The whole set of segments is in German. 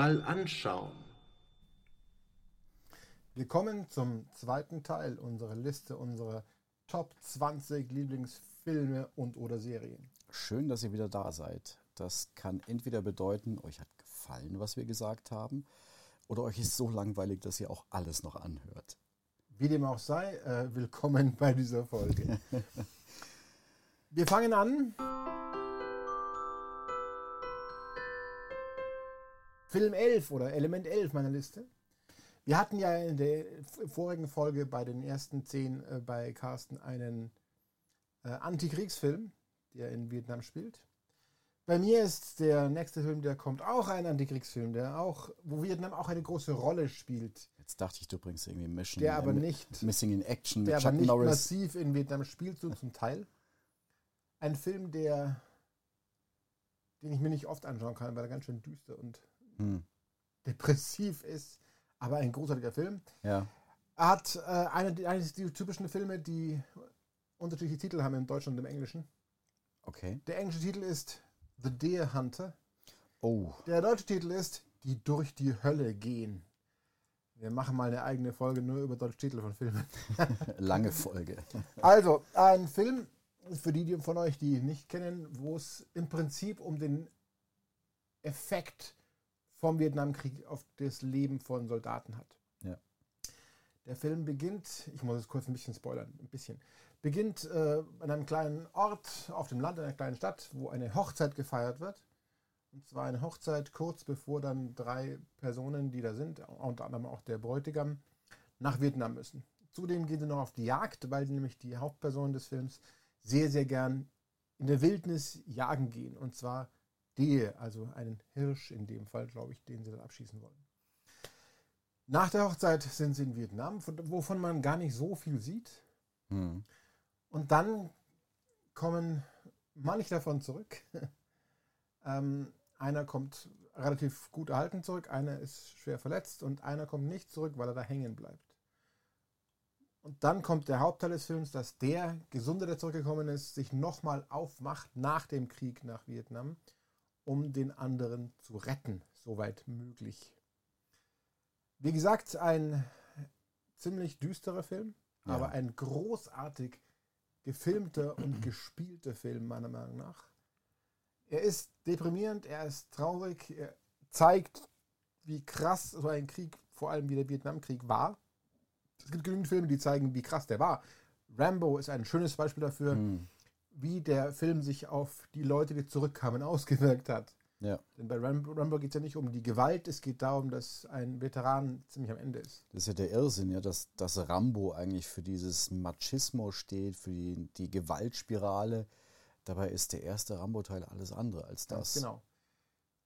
mal anschauen. Willkommen zum zweiten Teil unserer Liste unserer Top 20 Lieblingsfilme und oder Serien. Schön, dass ihr wieder da seid. Das kann entweder bedeuten, euch hat gefallen, was wir gesagt haben, oder euch ist so langweilig, dass ihr auch alles noch anhört. Wie dem auch sei, äh, willkommen bei dieser Folge. Wir fangen an. Film 11 oder Element 11 meiner Liste. Wir hatten ja in der vorigen Folge bei den ersten 10 äh, bei Carsten einen äh, Antikriegsfilm, der in Vietnam spielt. Bei mir ist der nächste Film, der kommt, auch ein Antikriegsfilm, der auch, wo Vietnam auch eine große Rolle spielt, Jetzt dachte ich, du bringst irgendwie Mission der aber nicht, Missing in Action mit der aber Chuck nicht Norris. massiv in Vietnam spielt, so zum Teil. Ein Film, der, den ich mir nicht oft anschauen kann, weil er ganz schön düster und Hm. depressiv ist, aber ein großartiger Film. Ja, Er hat äh, eine, eines der typischen Filme, die unterschiedliche Titel haben im Deutschen und im Englischen. okay. Der englische Titel ist The Deer Hunter. Oh, Der deutsche Titel ist Die durch die Hölle gehen. Wir machen mal eine eigene Folge nur über deutsche Titel von Filmen. lange Folge. Also, ein Film, für die die von euch, die ihn nicht kennen, wo es im Prinzip um den Effekt vom Vietnamkrieg auf das Leben von Soldaten hat. Ja. Der Film beginnt, ich muss es kurz ein bisschen spoilern, ein bisschen, beginnt äh, an einem kleinen Ort auf dem Land, in einer kleinen Stadt, wo eine Hochzeit gefeiert wird. Und zwar eine Hochzeit kurz bevor dann drei Personen, die da sind, unter anderem auch der Bräutigam, nach Vietnam müssen. Zudem gehen sie noch auf die Jagd, weil sie nämlich die Hauptpersonen des Films sehr, sehr gern in der Wildnis jagen gehen. Und zwar Dehe, also einen Hirsch in dem Fall, glaube ich, den sie dann abschießen wollen. Nach der Hochzeit sind sie in Vietnam, von- wovon man gar nicht so viel sieht. Hm. Und dann kommen manche davon zurück. ähm, einer kommt relativ gut erhalten zurück, einer ist schwer verletzt und einer kommt nicht zurück, weil er da hängen bleibt. Und dann kommt der Hauptteil des Films, dass der Gesunde, der zurückgekommen ist, sich nochmal aufmacht nach dem Krieg nach Vietnam, um den anderen zu retten, soweit möglich. Wie gesagt, ein ziemlich düsterer Film, Ja. aber ein großartig gefilmter und gespielter Film, meiner Meinung nach. Er ist deprimierend, er ist traurig, er zeigt, wie krass so ein Krieg, vor allem wie der Vietnamkrieg war. Es gibt genügend Filme, die zeigen, wie krass der war. Rambo ist ein schönes Beispiel dafür, Hm. Wie der Film sich auf die Leute, die zurückkamen, ausgewirkt hat. Ja, Denn bei Rambo, Rambo geht es ja nicht um die Gewalt, es geht darum, dass ein Veteran ziemlich am Ende ist. das ist ja der Irrsinn, ja, dass, dass Rambo eigentlich für dieses Machismo steht, für die, die Gewaltspirale. Dabei ist der erste Rambo-Teil alles andere als das. Genau.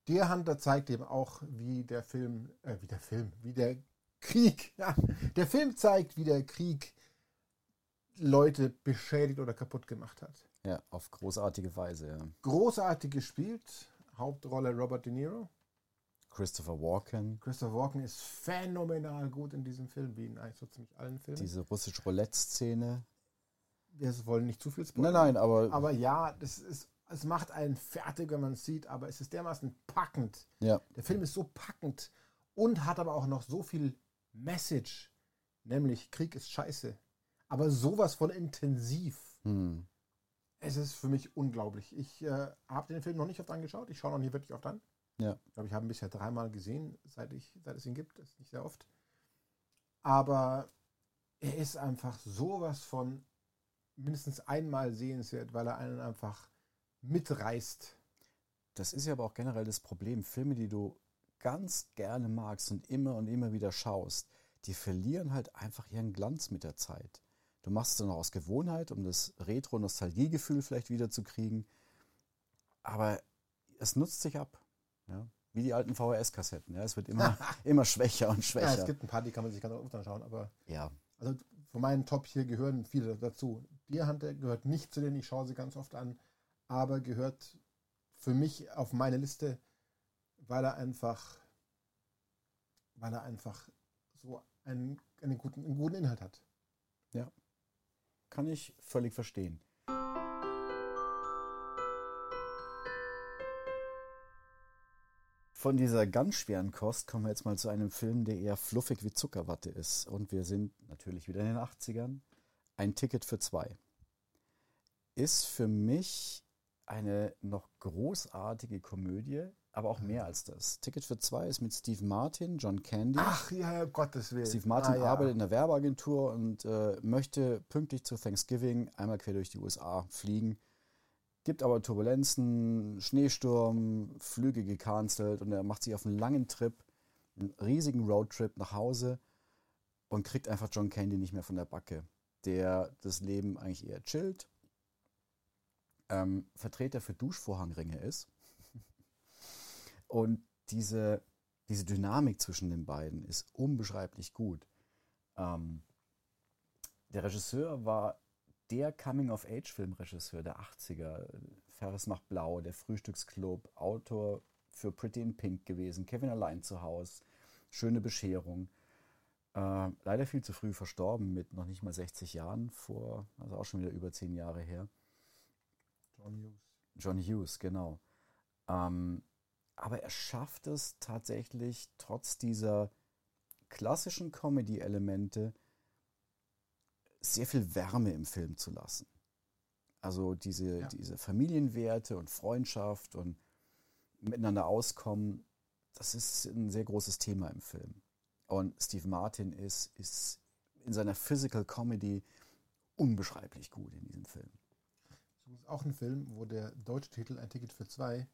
Der Hunter zeigt eben auch, wie der Film, äh, wie der Film, wie der Krieg, ja, der Film zeigt, wie der Krieg Leute beschädigt oder kaputt gemacht hat. Ja, auf großartige Weise, ja. Großartig gespielt, Hauptrolle Robert De Niro. Christopher Walken, Christopher Walken ist phänomenal gut in diesem Film, wie in eigentlich so ziemlich allen Filmen. diese russische Roulette-Szene. Wir wollen nicht zu viel Nein, spoilern. nein, aber, Aber ja, das ist, es macht einen fertig, wenn man es sieht, aber es ist dermaßen packend. ja, Der Film ist so packend und hat aber auch noch so viel Message, nämlich Krieg ist scheiße. Aber sowas von intensiv. hm, Es ist für mich unglaublich. Ich äh, habe den Film noch nicht oft angeschaut. Ich schaue noch nie wirklich oft an. ja, Ich glaube, ich habe ihn bisher dreimal gesehen, seit, ich, seit es ihn gibt. Das ist nicht sehr oft. Aber er ist einfach sowas von mindestens einmal sehenswert, weil er einen einfach mitreißt. Das ist ja aber auch generell das Problem. Filme, die du ganz gerne magst und immer und immer wieder schaust, die verlieren halt einfach ihren Glanz mit der Zeit. Du machst es dann auch aus Gewohnheit, um das Retro-Nostalgiegefühl vielleicht wiederzukriegen. Aber es nutzt sich ab. Ja? Wie die alten VHS-Kassetten. Ja? Es wird immer, immer schwächer und Ja, schwächer. es gibt ein paar, die kann man sich ganz oft anschauen, aber Ja, also von meinen Top hier gehören viele dazu. Deer Hunter gehört nicht zu denen, ich schaue sie ganz oft an, aber gehört für mich auf meine Liste, weil er einfach, weil er einfach so einen, einen, guten, einen guten Inhalt hat. Kann ich völlig verstehen. Von dieser ganz schweren Kost kommen wir jetzt mal zu einem Film, der eher fluffig wie Zuckerwatte ist. Und wir sind natürlich wieder in den 80ern. Ein Ticket für zwei. Ist für mich eine noch großartige Komödie, aber auch mehr als das. Ticket für zwei ist mit Steve Martin, John Candy. Ach ja, Gottes Willen. Steve Martin Ah, ja. arbeitet in der Werbeagentur und äh, möchte pünktlich zu Thanksgiving einmal quer durch die USA fliegen. Gibt aber Turbulenzen, Schneesturm, Flüge gecancelt und er macht sich auf einen langen Trip, einen riesigen Roadtrip nach Hause und kriegt einfach John Candy nicht mehr von der Backe, der das Leben eigentlich eher chillt, ähm, Vertreter für Duschvorhangringe ist und diese, diese Dynamik zwischen den beiden ist unbeschreiblich gut. Ähm, der Regisseur war der Coming-of-Age-Filmregisseur der 80er. Ferris macht blau, der Frühstücksclub, Autor für Pretty in Pink gewesen, Kevin allein zu Haus, Schöne Bescherung. Äh, leider viel zu früh verstorben mit noch nicht mal 60 Jahren vor, also auch schon wieder über 10 Jahre her. John Hughes. John Hughes, genau. Ähm, aber er schafft es tatsächlich, trotz dieser klassischen Comedy-Elemente sehr viel Wärme im Film zu lassen. Also diese, Ja. diese Familienwerte und Freundschaft und miteinander auskommen, das ist ein sehr großes Thema im Film. Und Steve Martin ist, ist in seiner Physical Comedy unbeschreiblich gut in diesem Film. Das ist auch ein Film, wo der deutsche Titel ein Ticket für zwei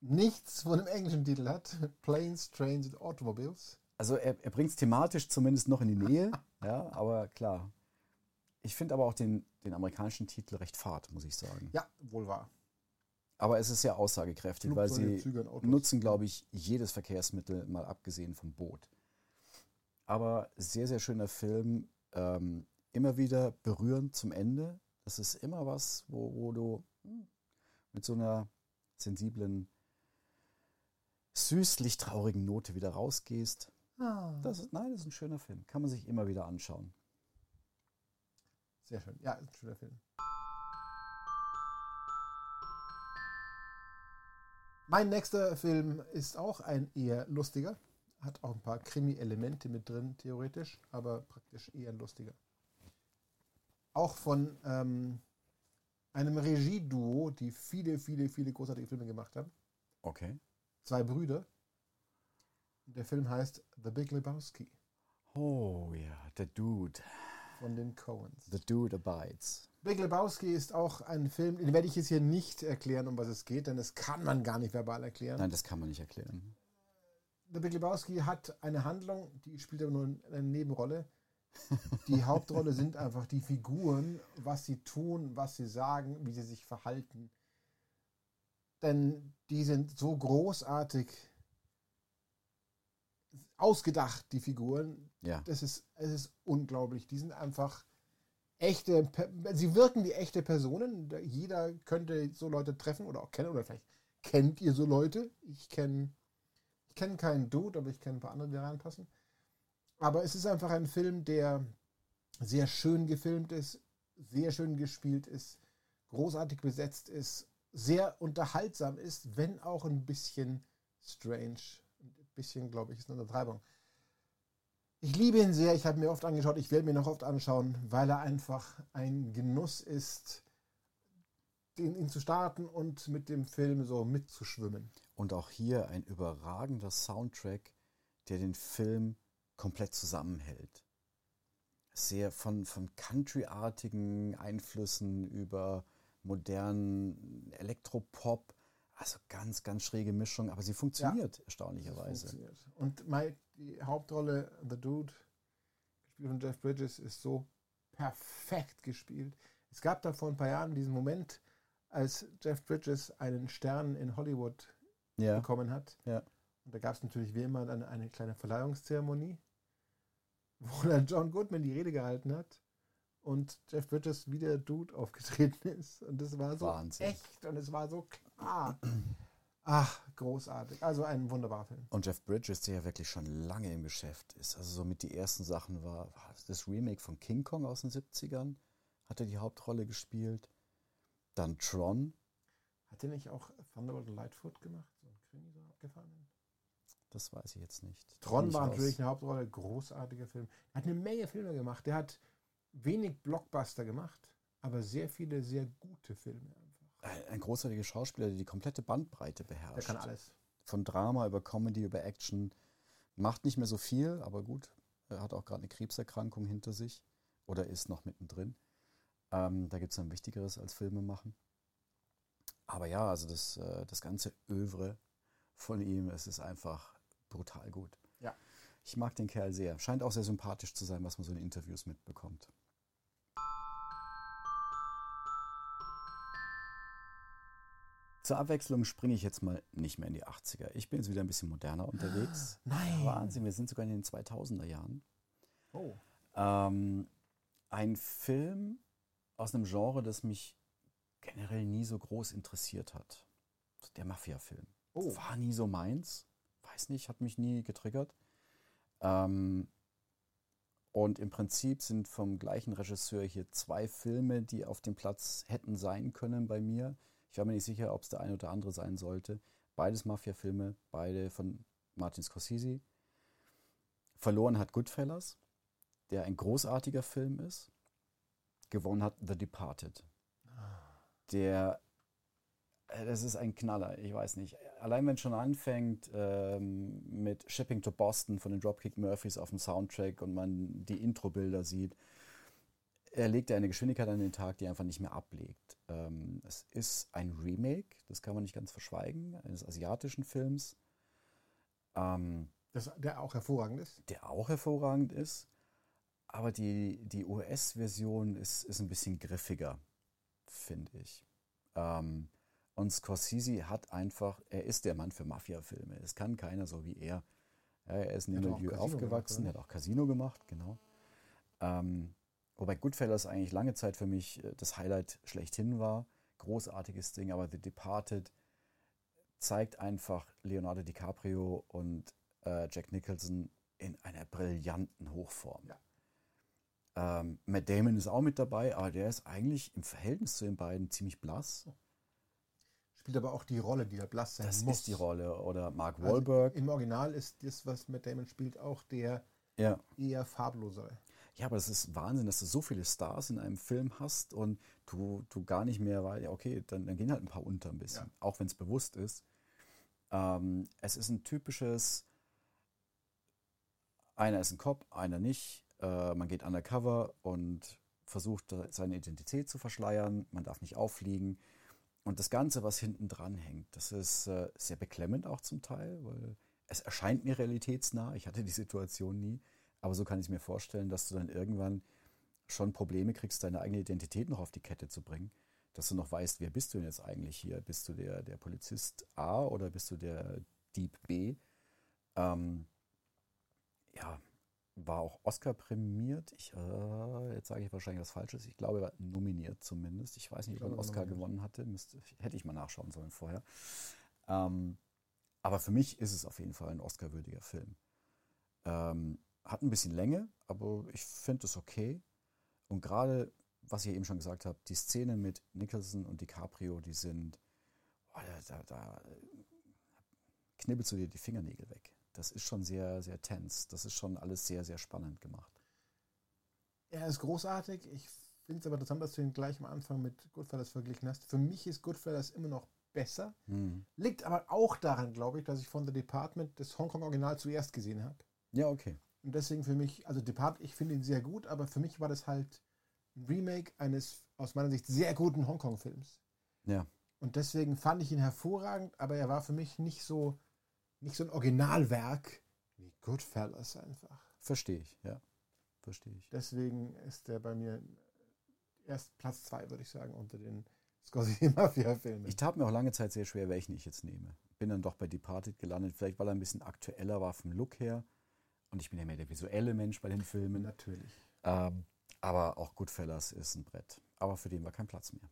nichts von dem englischen Titel hat. Planes, Trains and Automobiles. Also er, er bringt es thematisch zumindest noch in die Nähe, ja, aber klar. Ich finde aber auch den, den amerikanischen Titel recht fad, muss ich sagen. Ja, wohl wahr. Aber es ist sehr aussagekräftig, weil sie nutzen, glaube ich, jedes Verkehrsmittel, mal abgesehen vom Boot. Aber sehr, sehr schöner Film. Ähm, immer wieder berührend zum Ende. Das ist immer was, wo, wo du hm, mit so einer sensiblen, süßlich traurigen Note wieder rausgehst. Ah, Das ist, nein, das ist ein schöner Film. Kann man sich immer wieder anschauen. sehr schön. Ja, ist ein schöner Film. Mein nächster Film ist auch ein eher lustiger. Hat auch ein paar Krimi-Elemente mit drin, theoretisch, aber praktisch eher ein lustiger. Auch von ähm, einem Regieduo, die viele, viele, viele großartige Filme gemacht haben. Okay. Zwei Brüder. Der Film heißt The Big Lebowski Oh ja, The Dude. von den Coens. The Dude Abides. Big Lebowski ist auch ein Film, den werde ich jetzt hier nicht erklären, um was es geht, denn das kann man gar nicht verbal erklären. Nein, das kann man nicht erklären. The Big Lebowski hat eine Handlung, die spielt aber nur eine Nebenrolle. Die Hauptrolle sind einfach die Figuren, was sie tun, was sie sagen, wie sie sich verhalten. Denn die sind so großartig ausgedacht, die Figuren. Ja. Das ist, es ist unglaublich. Die sind einfach echte, sie wirken wie echte Personen. Jeder könnte so Leute treffen oder auch kennen, oder vielleicht kennt ihr so Leute. Ich kenne ich kenn keinen Dude, aber ich kenne ein paar andere, die reinpassen. Aber es ist einfach ein Film, der sehr schön gefilmt ist, sehr schön gespielt ist, großartig besetzt ist, sehr unterhaltsam ist, wenn auch ein bisschen strange. Ein bisschen, glaube ich, ist eine Untertreibung. Ich liebe ihn sehr, ich habe mir oft angeschaut, ich werde mir noch oft anschauen, weil er einfach ein Genuss ist, den, ihn zu starten und mit dem Film so mitzuschwimmen. Und auch hier ein überragender Soundtrack, der den Film komplett zusammenhält. Sehr von, von Country-artigen Einflüssen über modernen Elektropop. Also ganz, ganz schräge Mischung, aber sie funktioniert erstaunlicherweise. Funktioniert. Und Mike, die Hauptrolle, The Dude, gespielt von Jeff Bridges, ist so perfekt gespielt. Es gab da vor ein paar Jahren diesen Moment, als Jeff Bridges einen Stern in Hollywood Ja. bekommen hat. Ja. Und da gab es natürlich wie immer dann eine kleine Verleihungszeremonie, wo dann John Goodman die Rede gehalten hat und Jeff Bridges wie der Dude aufgetreten ist. Und das war so Wahnsinn. echt und es war so klar. Ach, großartig. Also ein wunderbarer Film. Und Jeff Bridges, der ja wirklich schon lange im Geschäft ist, also somit die ersten Sachen war, war das Remake von King Kong aus den 70ern, hat er die Hauptrolle gespielt. Dann Tron, Hat er nicht auch Thunderbolt und Lightfoot gemacht? So ein Krimi so abgefahren? das weiß ich jetzt nicht. Tron war natürlich eine Hauptrolle, großartiger Film. Er hat eine Menge Filme gemacht. Der hat wenig Blockbuster gemacht, aber sehr viele sehr gute Filme einfach. Ein, ein großartiger Schauspieler, der die komplette Bandbreite Der beherrscht. kann alles. Von Drama über Comedy über Action. Macht nicht mehr so viel, aber gut. Er hat auch gerade eine Krebserkrankung hinter sich oder ist noch mittendrin. Ähm, da gibt es ein Wichtigeres als Filme machen. Aber ja, also das, äh, das ganze Övre von ihm, es ist einfach brutal gut. Ja. Ich mag den Kerl sehr. Scheint auch sehr sympathisch zu sein, was man so in Interviews mitbekommt. Zur Abwechslung springe ich jetzt mal nicht mehr in die 80er. Ich bin jetzt wieder ein bisschen moderner unterwegs. Nein. Wahnsinn, wir sind sogar in den 2000er Jahren. Oh. Ähm, ein Film aus einem Genre, das mich generell nie so groß interessiert hat. Der Mafia-Film. Oh. War nie so meins. Weiß nicht, hat mich nie getriggert. Ähm, und im Prinzip sind vom gleichen Regisseur hier zwei Filme, die auf dem Platz hätten sein können bei mir. Ich war mir nicht sicher, ob es der eine oder andere sein sollte. Beides Mafia-Filme, beide von Martin Scorsese. Verloren hat Goodfellas, der ein großartiger Film ist. Gewonnen hat The Departed. Der, äh, das ist ein Knaller, ich weiß nicht. Allein wenn es schon anfängt ähm, mit Shipping to Boston von den Dropkick Murphys auf dem Soundtrack und man die Intro-Bilder sieht, er legt ja eine Geschwindigkeit an den Tag, die er einfach nicht mehr ablegt. Ähm, es ist ein Remake, das kann man nicht ganz verschweigen, eines asiatischen Films, ähm, Das, der auch hervorragend ist. der auch hervorragend ist. Aber die, die US-Version ist, ist ein bisschen griffiger, finde ich. Ähm, und Scorsese hat einfach, er ist der Mann für Mafia-Filme. Es kann keiner so wie er. Ja, er ist in dem Milieu aufgewachsen, er hat auch Casino gemacht, genau. Ähm, wobei Goodfellas eigentlich lange Zeit für mich äh, das Highlight schlechthin war. Großartiges Ding, aber The Departed zeigt einfach Leonardo DiCaprio und äh, Jack Nicholson in einer brillanten Hochform. Ja. Ähm, Matt Damon ist auch mit dabei, aber der ist eigentlich im Verhältnis zu den beiden ziemlich blass. Spielt aber auch die Rolle, die er blass sein Das muss. ist die Rolle. Oder Mark Also Wahlberg. Im Original ist das, was Matt Damon spielt, auch der ja. eher farblosere. Ja, aber es ist Wahnsinn, dass du so viele Stars in einem Film hast und du, du gar nicht mehr, weil, ja, okay, dann, dann gehen halt ein paar unter ein bisschen, Ja. auch wenn es bewusst ist. Ähm, es ist ein typisches, einer ist ein Cop, einer nicht. Äh, man geht undercover und versucht, seine Identität zu verschleiern. Man darf nicht auffliegen. Und das Ganze, was hinten dran hängt, das ist äh, sehr beklemmend auch zum Teil, weil es erscheint mir realitätsnah. Ich hatte die Situation nie. Aber so kann ich mir vorstellen, dass du dann irgendwann schon Probleme kriegst, deine eigene Identität noch auf die Kette zu bringen. Dass du noch weißt, wer bist du denn jetzt eigentlich hier? Bist du der, der Polizist A oder bist du der Dieb B? Ähm, ja, war auch Oscar prämiert. Ich, äh, jetzt sage ich wahrscheinlich was Falsches. Ich glaube, er war nominiert zumindest. Ich weiß nicht, Ich ob er einen Oscar nominiert. gewonnen hatte. Müsste, hätte ich mal nachschauen sollen vorher. Ähm, aber für mich ist es auf jeden Fall ein Oscar-würdiger Film. Ähm, hat ein bisschen Länge, aber ich finde es okay. Und gerade, was ich eben schon gesagt habe, die Szene mit Nicholson und DiCaprio, die sind, boah, da, da, da knibbelst du dir die Fingernägel weg. Das ist schon sehr, sehr tense. Das ist schon alles sehr, sehr spannend gemacht. Er ist großartig. Ich finde es aber interessant, dass du ihn gleich am Anfang mit Goodfellas verglichen hast. Für mich ist Goodfellas immer noch besser. Hm. Liegt aber auch daran, glaube ich, dass ich von The Department das Hongkong-Original zuerst gesehen habe. Ja, okay. Und deswegen für mich, also Depart, ich finde ihn sehr gut, aber für mich war das halt ein Remake eines aus meiner Sicht sehr guten Hongkong-Films. Ja. Und deswegen fand ich ihn hervorragend, aber er war für mich nicht so, nicht so ein Originalwerk wie Goodfellas einfach. Verstehe ich, ja. Verstehe ich. Deswegen ist er bei mir erst Platz zwei, würde ich sagen, unter den Scorsese-Mafia-Filme. Ich tat mir auch lange Zeit sehr schwer, welchen ich jetzt nehme. Bin dann doch bei Departed gelandet, vielleicht weil er ein bisschen aktueller war vom Look her. Und ich bin ja mehr der visuelle Mensch bei den Filmen. Natürlich. Ähm, aber auch Goodfellas ist ein Brett. Aber für den war kein Platz mehr.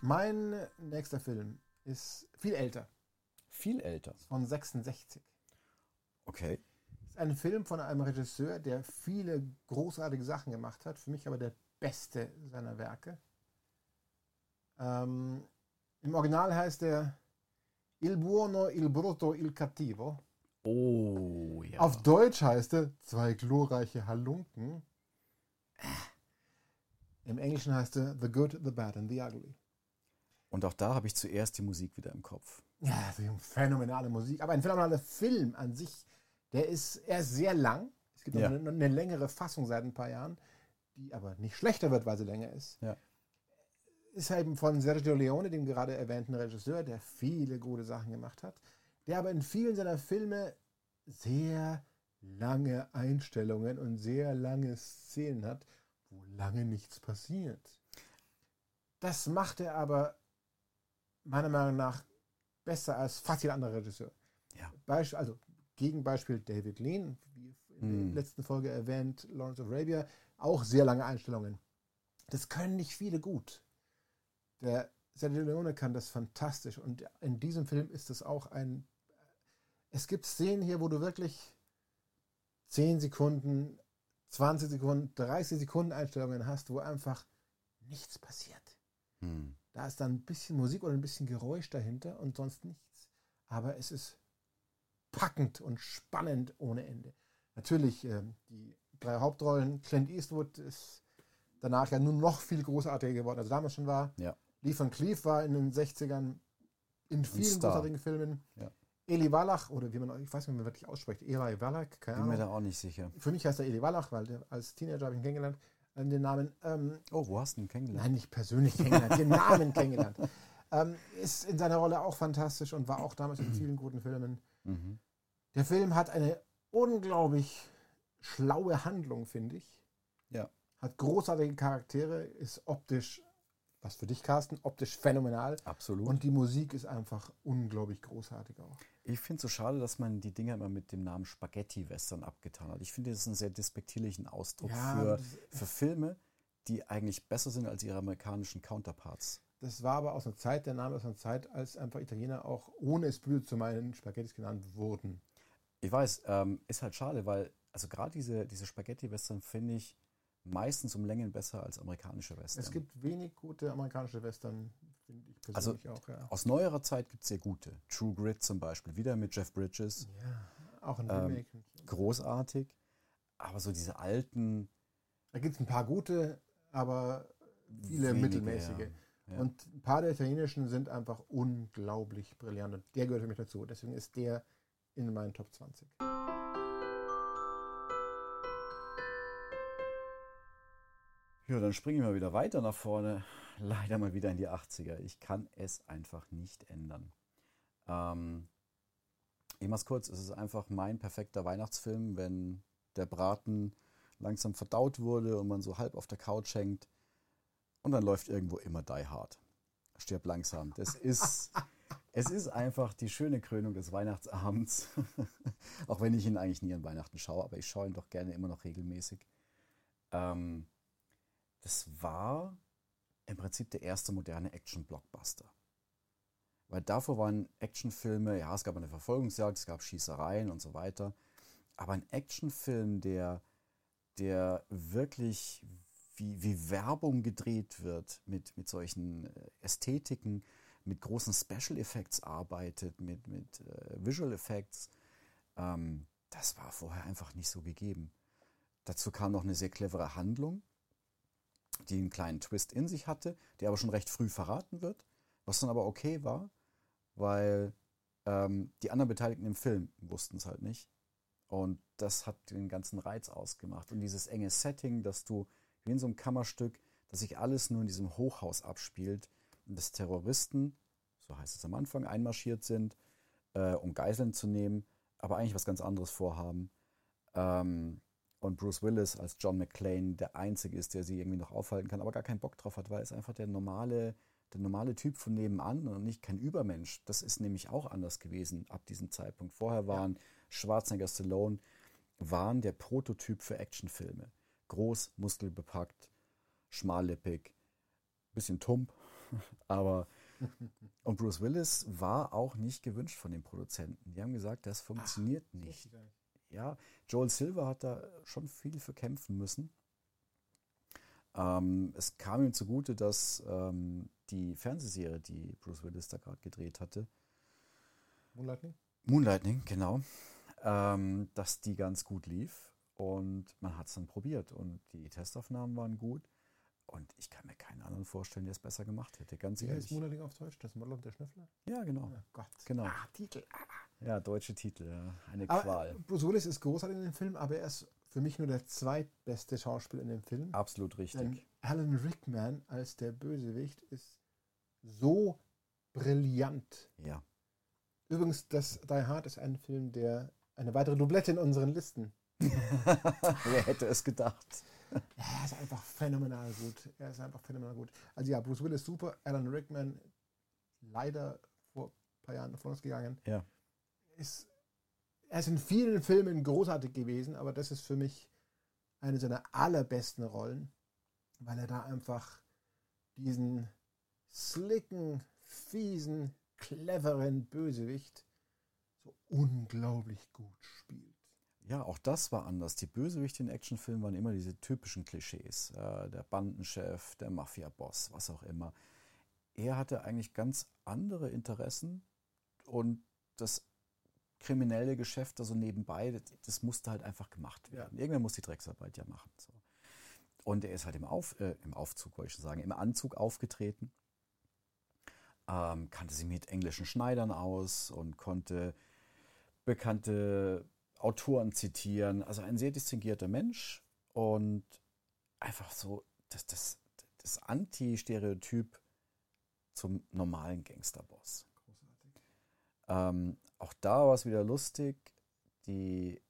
Mein nächster Film ist viel älter, Viel älter. von 66. Okay. ist ein Film von einem Regisseur, der viele großartige Sachen gemacht hat. Für mich aber der beste seiner Werke. Ähm, Im Original heißt er Il buono, il brutto, il cattivo. Oh, ja. Auf Deutsch heißt er Zwei glorreiche Halunken. Im Englischen heißt er The Good, the Bad and the Ugly. Und auch da habe ich zuerst die Musik wieder im Kopf. Ja, phänomenale Musik. Aber ein phänomenaler Film an sich, der ist, er ist sehr lang. Es gibt Ja. noch eine, eine längere Fassung seit ein paar Jahren, die aber nicht schlechter wird, weil sie länger ist. Ja. Ist eben von Sergio Leone, dem gerade erwähnten Regisseur, der viele gute Sachen gemacht hat, der aber in vielen seiner Filme sehr lange Einstellungen und sehr lange Szenen hat, wo lange nichts passiert. Das macht er aber meiner Meinung nach besser als fast jeder andere Regisseur. Ja. Beispiel, also Gegenbeispiel David Lean, wie in Hm. der letzten Folge erwähnt, Lawrence of Arabia, auch sehr lange Einstellungen. Das können nicht viele gut. Der Sergio Leone kann das fantastisch und in diesem Film ist es auch ein. Es gibt Szenen hier, wo du wirklich 10 Sekunden, 20 Sekunden, 30 Sekunden Einstellungen hast, wo einfach nichts passiert. Hm. Da ist dann ein bisschen Musik oder ein bisschen Geräusch dahinter und sonst nichts. Aber es ist packend und spannend ohne Ende. Natürlich, ähm, die drei Hauptrollen, Clint Eastwood ist danach ja nun noch viel großartiger geworden, als er damals schon war. Ja. Lee Van Cleef war in den 60ern in vielen großartigen Filmen. Ja. Eli Wallach, oder wie man, ich weiß nicht, wie man wirklich ausspricht, Eli Wallach, keine Bin mir Ahnung. da auch nicht sicher. Für mich heißt er Eli Wallach, weil der, als Teenager habe ich ihn kennengelernt, äh, den Namen. Ähm, Oh, wo hast du ihn kennengelernt? Nein, nicht persönlich kennengelernt, den Namen kennengelernt. Ähm, ist in seiner Rolle auch fantastisch und war auch damals in vielen guten Filmen. Mhm. Der Film hat eine unglaublich schlaue Handlung, finde ich. Ja. Hat großartige Charaktere, ist optisch, was für dich, Carsten, optisch phänomenal. Absolut. Und die Musik ist einfach unglaublich großartig auch. Ich finde es so schade, dass man die Dinger immer mit dem Namen Spaghetti-Western abgetan hat. Ich finde, das ist einen sehr despektierlichen Ausdruck Ja, für, für Filme, die eigentlich besser sind als ihre amerikanischen Counterparts. Das war aber aus einer Zeit, der Name aus einer Zeit, als einfach Italiener auch, ohne es böse zu meinen, Spaghettis genannt wurden. Ich weiß, ähm, ist halt schade, weil, also gerade diese, diese Spaghetti-Western finde ich meistens um Längen besser als amerikanische Western. Es gibt wenig gute amerikanische Western, finde ich Also- persönlich auch, ja. Aus neuerer Zeit gibt es sehr gute. True Grit zum Beispiel, wieder mit Jeff Bridges. Ja, auch ein Ähm, Remake. Großartig. Aber so diese alten. da gibt es ein paar gute, aber viele wenige, mittelmäßige. ja. Ja. Und ein paar der italienischen sind einfach unglaublich brillant. Und der gehört für mich dazu. Deswegen ist der in meinen Top 20. Ja, dann springen wir wieder weiter nach vorne. Leider mal wieder in die 80er. Ich kann es einfach nicht ändern. Ähm, ich mach's kurz, es ist einfach mein perfekter Weihnachtsfilm, wenn der Braten langsam verdaut wurde und man so halb auf der Couch hängt und dann läuft irgendwo immer Die Hard. Stirb langsam. Das ist, es ist einfach die schöne Krönung des Weihnachtsabends. Auch wenn ich ihn eigentlich nie an Weihnachten schaue, aber ich schaue ihn doch gerne immer noch regelmäßig. Ähm, das war im Prinzip der erste moderne Action-Blockbuster. Weil davor waren Actionfilme, ja, es gab eine Verfolgungsjagd, es gab Schießereien und so weiter. Aber ein Actionfilm, der, der wirklich wie, wie Werbung gedreht wird, mit, mit solchen äh, Ästhetiken, mit großen Special Effects arbeitet, mit, mit äh, Visual Effects, ähm, das war vorher einfach nicht so gegeben. Dazu kam noch eine sehr clevere Handlung, die einen kleinen Twist in sich hatte, der aber schon recht früh verraten wird, was dann aber okay war, weil ähm, die anderen Beteiligten im Film wussten es halt nicht. Und das hat den ganzen Reiz ausgemacht. Und dieses enge Setting, dass du wie in so einem Kammerstück, dass sich alles nur in diesem Hochhaus abspielt und dass Terroristen, so heißt es am Anfang, einmarschiert sind, äh, um Geiseln zu nehmen, aber eigentlich was ganz anderes vorhaben. Ähm, und Bruce Willis als John McClane der Einzige ist, der sie irgendwie noch aufhalten kann, aber gar keinen Bock drauf hat, weil es einfach der normale, der normale Typ von nebenan und nicht kein Übermensch. Das ist nämlich auch anders gewesen ab diesem Zeitpunkt. Vorher waren ja. Schwarzenegger, Stallone waren der Prototyp für Actionfilme. Groß, muskelbepackt, schmallippig, bisschen tump, aber und Bruce Willis war auch nicht gewünscht von den Produzenten. Die haben gesagt, das funktioniert Ach, nicht. Ja, Joel Silver hat da schon viel für kämpfen müssen. Ähm, es kam ihm zugute, dass ähm, die Fernsehserie, die Bruce Willis da gerade gedreht hatte, Moonlightning? Moonlightning, genau, ähm, dass die ganz gut lief und man hat es dann probiert und die Testaufnahmen waren gut. Und ich kann mir keinen anderen vorstellen, der es besser gemacht hätte, ganz Wie ehrlich. heißt Moonlighting auf Deutsch? Das Model und der Schnüffler? Ja, genau. Oh Gott. Genau. Ah, Titel. Ah. Ja, deutsche Titel, ja. Eine Aber Qual. Bruce Willis ist großartig in dem Film, aber er ist für mich nur der zweitbeste Schauspieler in dem Film. Absolut richtig. Denn Alan Rickman als der Bösewicht ist so brillant. Ja. Übrigens, das Die Hard ist ein Film, der eine weitere Doublette in unseren Listen. Wer hätte es gedacht? Er ist einfach phänomenal gut. Er ist einfach phänomenal gut. Also ja, Bruce Willis super, Alan Rickman leider vor ein paar Jahren von uns gegangen. Ja. Ist, er ist in vielen Filmen großartig gewesen, aber das ist für mich eine seiner allerbesten Rollen, weil er da einfach diesen slicken, fiesen, cleveren Bösewicht so unglaublich gut spielt. Ja, auch das war anders. Die Bösewichte in Actionfilmen waren immer diese typischen Klischees. Äh, der Bandenchef, der Mafia-Boss, was auch immer. Er hatte eigentlich ganz andere Interessen und das kriminelle Geschäft, also nebenbei, das, das musste halt einfach gemacht werden. Ja. Irgendwer muss die Drecksarbeit ja machen. So. Und er ist halt im, Auf, äh, im Aufzug, wollte ich schon sagen, im Anzug aufgetreten, ähm, kannte sich mit englischen Schneidern aus und konnte bekannte Autoren zitieren. Also ein sehr distinguierter Mensch und einfach so das, das, das Anti-Stereotyp zum normalen Gangsterboss. Ähm, auch da war es wieder lustig. Die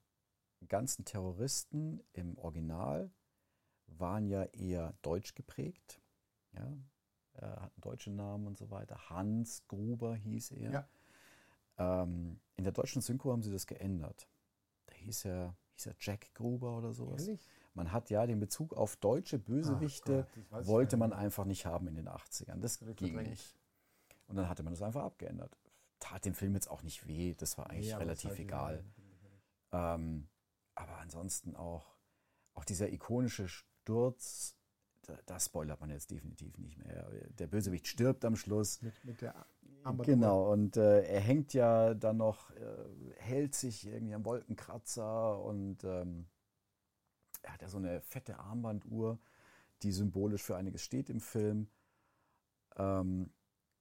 ganzen Terroristen im Original waren ja eher deutsch geprägt. Ja, er hatten deutsche Namen und so weiter. Hans Gruber hieß er. Ja. Ähm, in der deutschen Synchro haben sie das geändert. Hieß er, hieß er Jack Gruber oder sowas. Ehrlich? Man hat ja den Bezug auf deutsche Bösewichte, Gott, das wollte man einfach nicht haben in den 80ern. Das Das ging verdrängt. nicht. Und dann hatte man das einfach abgeändert. Tat dem Film jetzt auch nicht weh, das war eigentlich Nee, relativ das halt egal. Ähm, aber ansonsten auch, auch dieser ikonische Sturz, da, da spoilert man jetzt definitiv nicht mehr. Der Bösewicht stirbt am Schluss. Mit, mit der. Genau, und äh, er hängt ja dann noch, äh, hält sich irgendwie am Wolkenkratzer und ähm, er hat ja so eine fette Armbanduhr, die symbolisch für einiges steht im Film. Ähm,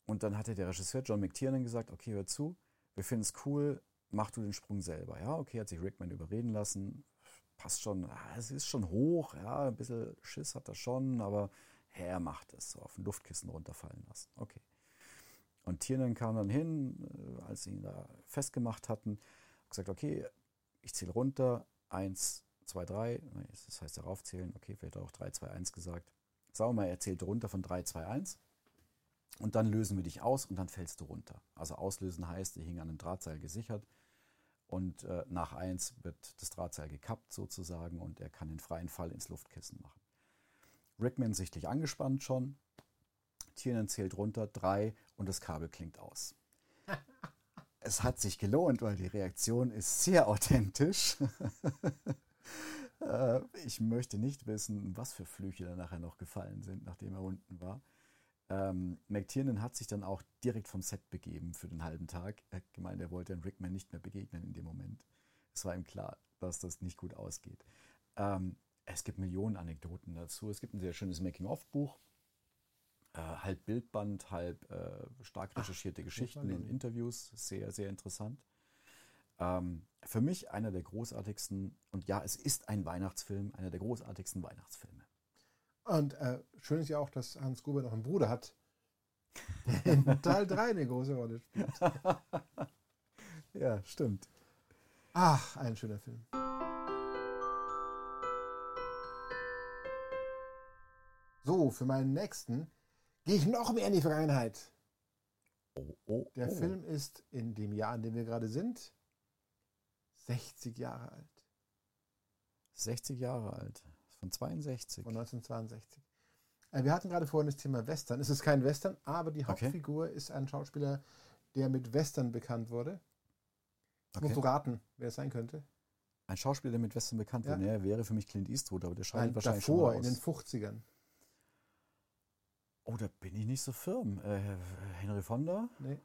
und dann hatte der Regisseur John McTiernan gesagt, okay, hör zu, wir finden es cool, mach du den Sprung selber. Ja, okay, hat sich Rickman überreden lassen, passt schon, ah, es ist schon hoch, ja, ein bisschen Schiss hat er schon, aber er macht es, so auf ein Luftkissen runterfallen lassen. Okay. Und Tiernan kam dann hin, äh, als sie ihn da festgemacht hatten, hat gesagt, okay, ich zähle runter, eins, zwei, drei, das heißt darauf zählen, okay, vielleicht auch 3, 2, 1 gesagt. Wir mal, er zählt runter von 3, 2, 1 und dann lösen wir dich aus und dann fällst du runter. Also auslösen heißt, er hing an einem Drahtseil gesichert und äh, nach 1 wird das Drahtseil gekappt sozusagen und er kann den freien Fall ins Luftkissen machen. Rickman sichtlich angespannt schon, Tiernan zählt runter, 3 und das Kabel klingt aus. Es hat sich gelohnt, weil die Reaktion ist sehr authentisch. Äh, ich möchte nicht wissen, was für Flüche da nachher noch gefallen sind, nachdem er unten war. Ähm, McTiernan hat sich dann auch direkt vom Set begeben für den halben Tag. Er hat gemeint, er wollte Rickman nicht mehr begegnen in dem Moment. Es war ihm klar, dass das nicht gut ausgeht. Ähm, es gibt Millionen Anekdoten dazu. Es gibt ein sehr schönes Making-of-Buch. Äh, halb Bildband, halb äh, stark recherchierte Ach, Geschichten und Interviews. Sehr, sehr interessant. Ähm, für mich einer der großartigsten, und ja, es ist ein Weihnachtsfilm, einer der großartigsten Weihnachtsfilme. Und äh, schön ist ja auch, dass Hans Gruber noch einen Bruder hat, der in Teil 3 eine große Rolle spielt. ja, stimmt. Ach, ein schöner Film. So, für meinen nächsten gehe ich noch mehr in die Vergangenheit. Oh, oh, Der oh. Film ist in dem Jahr, in dem wir gerade sind, 60 Jahre alt. 60 Jahre alt. Von 62. Von 1962. Äh, Wir hatten gerade vorhin das Thema Western. Es ist kein Western, aber die Okay. Hauptfigur ist ein Schauspieler, der mit Western bekannt wurde. Okay. so raten, wer es sein könnte. Ein Schauspieler, der mit Western bekannt Ja. wurde. Ja, wäre für mich Clint Eastwood, aber der Nein, wahrscheinlich davor, schon in den aus. 50ern. Oh, da bin ich nicht so firm. Äh, Henry Fonda? Nee.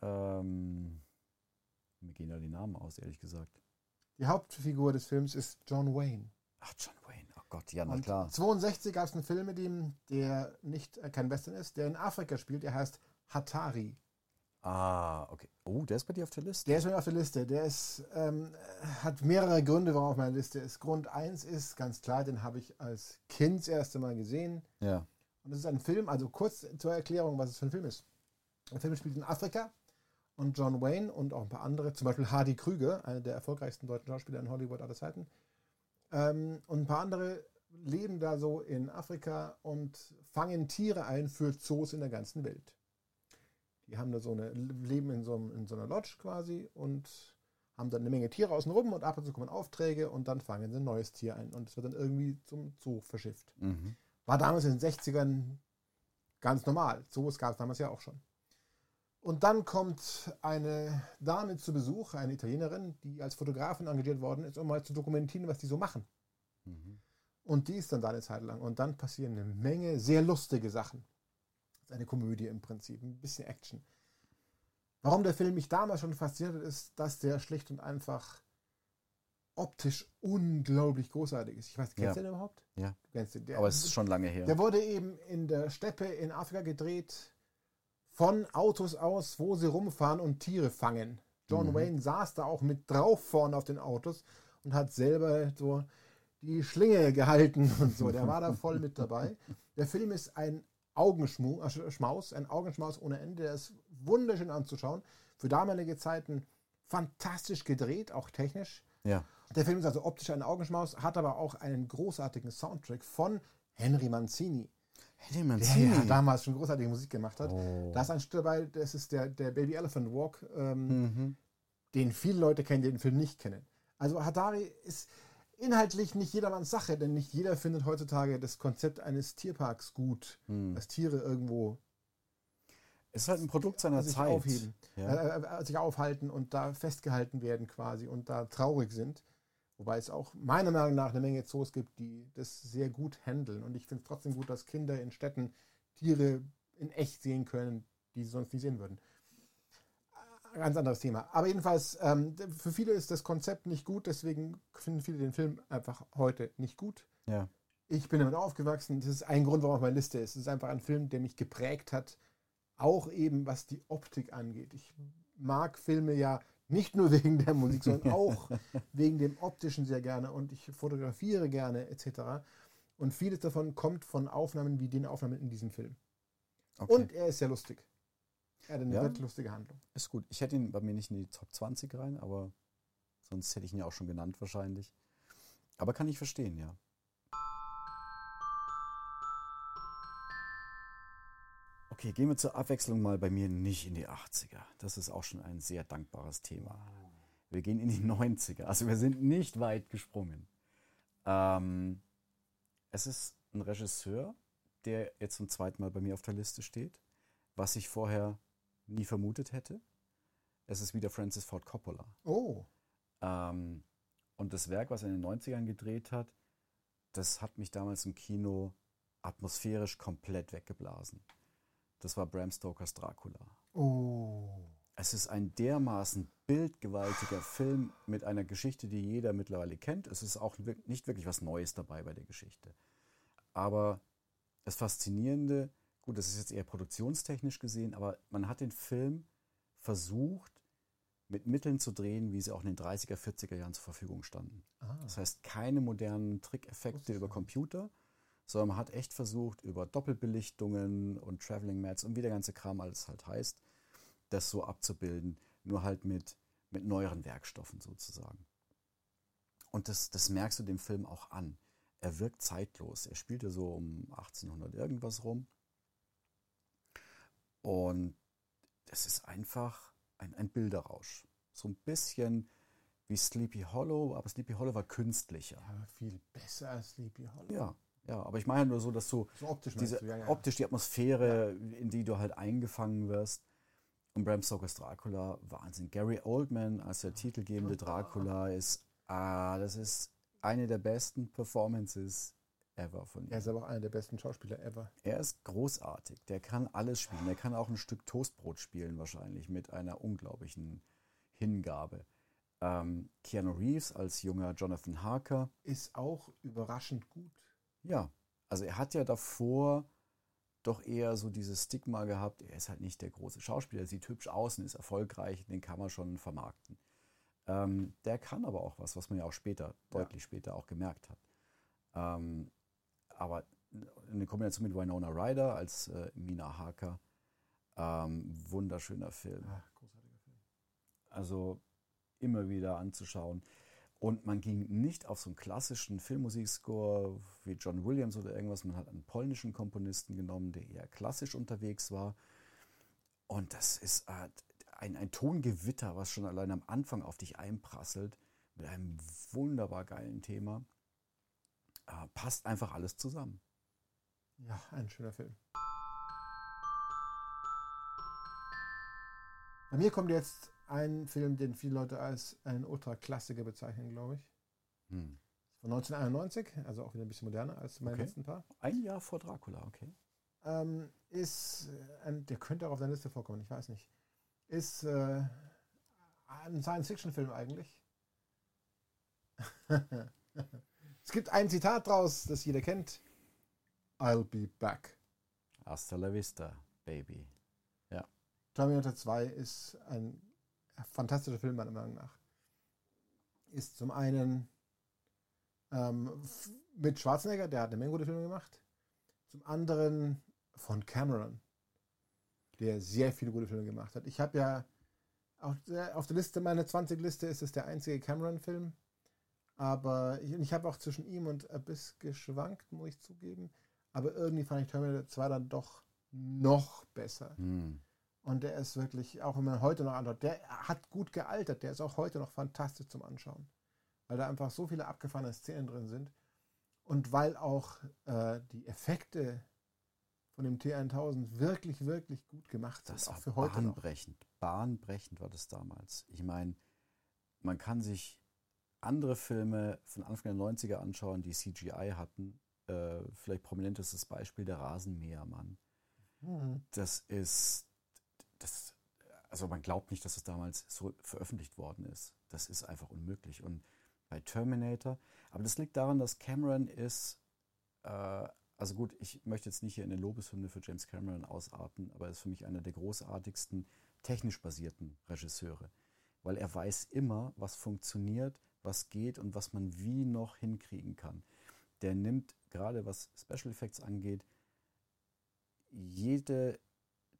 Ähm, mir gehen da die Namen aus, ehrlich gesagt. Die Hauptfigur des Films ist John Wayne. Ach, John Wayne. Oh Gott, ja, na klar. 62 gab es einen Film mit ihm, der nicht äh, kein Western ist, der in Afrika spielt. Der heißt Hatari. Ah, okay. Oh, der ist bei dir auf der Liste. Der ist mir auf der Liste. Der ist, ähm, hat mehrere Gründe, warum er auf meiner Liste ist. Grund 1 ist ganz klar, den habe ich als Kind das erste Mal gesehen. Ja. Und es ist ein Film, also kurz zur Erklärung, was es für ein Film ist. Der Film spielt in Afrika und John Wayne und auch ein paar andere, zum Beispiel Hardy Krüger, einer der erfolgreichsten deutschen Schauspieler in Hollywood aller Zeiten, ähm, und ein paar andere leben da so in Afrika und fangen Tiere ein für Zoos in der ganzen Welt. Die haben da so eine, leben in so, einem, in so einer Lodge quasi und haben dann eine Menge Tiere außenrum und ab und zu kommen Aufträge und dann fangen sie ein neues Tier ein und es wird dann irgendwie zum Zoo verschifft. Mhm. War damals in den 60ern ganz normal. Zoos gab es damals ja auch schon. Und dann kommt eine Dame zu Besuch, eine Italienerin, die als Fotografin engagiert worden ist, um mal zu dokumentieren, was die so machen. Mhm. Und die ist dann da eine Zeit lang. Und dann passieren eine Menge sehr lustige Sachen. Das ist eine Komödie im Prinzip, ein bisschen Action. Warum der Film mich damals schon fasziniert hat, ist, dass der schlicht und einfach optisch unglaublich großartig ist. Ich weiß, kennst Ja. du den überhaupt? Ja. Den. Der, Aber es ist schon lange her. der wurde eben in der Steppe in Afrika gedreht, von Autos aus, wo sie rumfahren und Tiere fangen. John Mhm. Wayne saß da auch mit drauf vorne auf den Autos und hat selber so die Schlinge gehalten und so. Der war da voll mit dabei. Der Film ist ein Augenschmaus, ein Augenschmaus ohne Ende. Der ist wunderschön anzuschauen. Für damalige Zeiten fantastisch gedreht, auch technisch. Ja. Der Film ist also optisch ein Augenschmaus, hat aber auch einen großartigen Soundtrack von Henry Mancini, Henry der Mancini. ja damals schon großartige Musik gemacht hat. Oh. Da ist ein Stück dabei, das ist der, der Baby Elephant Walk, ähm, Mhm. den viele Leute kennen, die den Film nicht kennen. Also Hatari ist inhaltlich nicht jedermanns Sache, denn nicht jeder findet heutzutage das Konzept eines Tierparks gut, Mhm. dass Tiere irgendwo Es ist halt ein Produkt seiner sich Zeit. aufheben, Ja. äh, äh, sich aufhalten und da festgehalten werden quasi und da traurig sind. Wobei es auch meiner Meinung nach eine Menge Zoos gibt, die das sehr gut handeln. Und ich finde es trotzdem gut, dass Kinder in Städten Tiere in echt sehen können, die sie sonst nie sehen würden. Äh, Ganz anderes Thema. Aber jedenfalls, ähm, für viele ist das Konzept nicht gut, deswegen finden viele den Film einfach heute nicht gut. ja. Ich bin damit aufgewachsen. Das ist ein Grund, warum auf meiner Liste ist. Es ist einfach ein Film, der mich geprägt hat, auch eben was die Optik angeht. Ich mag Filme ja nicht nur wegen der Musik, sondern auch wegen dem Optischen sehr gerne und ich fotografiere gerne etc. Und vieles davon kommt von Aufnahmen wie den Aufnahmen in diesem Film. Okay. Und er ist sehr lustig. Er hat eine Ja. lustige Handlung. Ist gut. Ich hätte ihn bei mir nicht in die Top 20 rein, aber sonst hätte ich ihn ja auch schon genannt wahrscheinlich. Aber kann ich verstehen, ja. Okay, gehen wir zur Abwechslung mal bei mir nicht in die 80er. Das ist auch schon ein sehr dankbares Thema. Wir gehen in die 90er. Also wir sind nicht weit gesprungen. Ähm, es ist ein Regisseur, der jetzt zum zweiten Mal bei mir auf der Liste steht, was ich vorher nie vermutet hätte. Es ist wieder Francis Ford Coppola. Oh, Ähm, und das Werk, was er in den 90ern gedreht hat, das hat mich damals im Kino atmosphärisch komplett weggeblasen. Das war Bram Stokers Dracula. oh. Es ist ein dermaßen bildgewaltiger Film mit einer Geschichte, die jeder mittlerweile kennt. Es ist auch nicht wirklich was Neues dabei bei der Geschichte. Aber das Faszinierende, gut, das ist jetzt eher produktionstechnisch gesehen, aber man hat den Film versucht, mit Mitteln zu drehen, wie sie auch in den 30er, 40er Jahren zur Verfügung standen. Ah. Das heißt, keine modernen Trickeffekte über Computer, sondern man hat echt versucht, über Doppelbelichtungen und Traveling Mats und wie der ganze Kram alles halt heißt, das so abzubilden, nur halt mit, mit neueren Werkstoffen sozusagen. Und das, das merkst du dem Film auch an. er wirkt zeitlos. Er spielte so um 1800 irgendwas rum. Und es ist einfach ein, ein Bilderrausch. So ein bisschen wie Sleepy Hollow, aber Sleepy Hollow war künstlicher. Ja, viel besser als Sleepy Hollow. Ja, ja, aber ich meine nur so, dass du So optisch diese du, ja, ja. optisch die Atmosphäre, in die du halt eingefangen wirst. Und Bram Stokers Dracula, Wahnsinn. Gary Oldman als der titelgebende Dracula ist, ah, das ist eine der besten Performances ever von ihm. Er ist aber auch einer der besten Schauspieler ever. Er ist großartig. Der kann alles spielen. Der kann auch ein Stück Toastbrot spielen wahrscheinlich mit einer unglaublichen Hingabe. Ähm, Keanu Reeves als junger Jonathan Harker. Ist auch überraschend gut. Ja, also er hat ja davor doch eher so dieses Stigma gehabt, er ist halt nicht der große Schauspieler, er sieht hübsch aus und ist erfolgreich, den kann man schon vermarkten. Ähm, der kann aber auch was, was man ja auch später, deutlich später auch gemerkt hat. Ähm, aber eine Kombination mit Winona Ryder als äh, Mina Harker, ähm, wunderschöner Film. Ah, großartiger Film. Also immer wieder anzuschauen. Und man ging nicht auf so einen klassischen Filmmusikscore wie John Williams oder irgendwas. Man hat einen polnischen Komponisten genommen, der eher klassisch unterwegs war. Und das ist äh, ein, ein Tongewitter, was schon allein am Anfang auf dich einprasselt, mit einem wunderbar geilen Thema. Äh, passt einfach alles zusammen. Ja, ein schöner Film. Bei mir kommt jetzt ein Film, den viele Leute als einen Ultra-Klassiker bezeichnen, glaube ich. Hm. Von 1991, also auch wieder ein bisschen moderner als meine Okay. letzten paar. Ein Jahr vor Dracula, okay. Ähm, ist, äh, ein, der könnte auch auf der Liste vorkommen, ich weiß nicht. Ist äh, ein Science-Fiction-Film eigentlich. es gibt ein Zitat draus, das jeder kennt. I'll be back. Hasta la vista, Baby. Terminator 2 ist ein fantastischer Film, meiner Meinung nach. Ist zum einen ähm, mit Schwarzenegger, der hat eine Menge gute Filme gemacht. Zum anderen von Cameron, der sehr viele gute Filme gemacht hat. Ich habe ja auf der, auf der Liste, meine 20-Liste ist es der einzige Cameron-Film. Aber ich, ich habe auch zwischen ihm und Abyss geschwankt, muss ich zugeben. Aber irgendwie fand ich Terminator 2 dann doch noch besser. Hm. Und der ist wirklich, auch wenn man heute noch anschaut, der hat gut gealtert. Der ist auch heute noch fantastisch zum Anschauen. Weil da einfach so viele abgefahrene Szenen drin sind. Und weil auch äh, die Effekte von dem T1000 wirklich, wirklich gut gemacht sind. Das auch für heute noch. bahnbrechend. Bahnbrechend war das damals. Ich meine, man kann sich andere Filme von Anfang der 90er anschauen, die CGI hatten. Äh, vielleicht prominentestes Beispiel der Rasenmähermann. Mhm. Das ist, das, also man glaubt nicht, dass es damals so veröffentlicht worden ist. Das ist einfach unmöglich. Und bei Terminator, aber das liegt daran, dass Cameron ist, äh, also gut, ich möchte jetzt nicht hier eine Lobeshymne für James Cameron ausarten, aber er ist für mich einer der großartigsten technisch basierten Regisseure, weil er weiß immer, was funktioniert, was geht und was man wie noch hinkriegen kann. Der nimmt gerade was Special Effects angeht, jede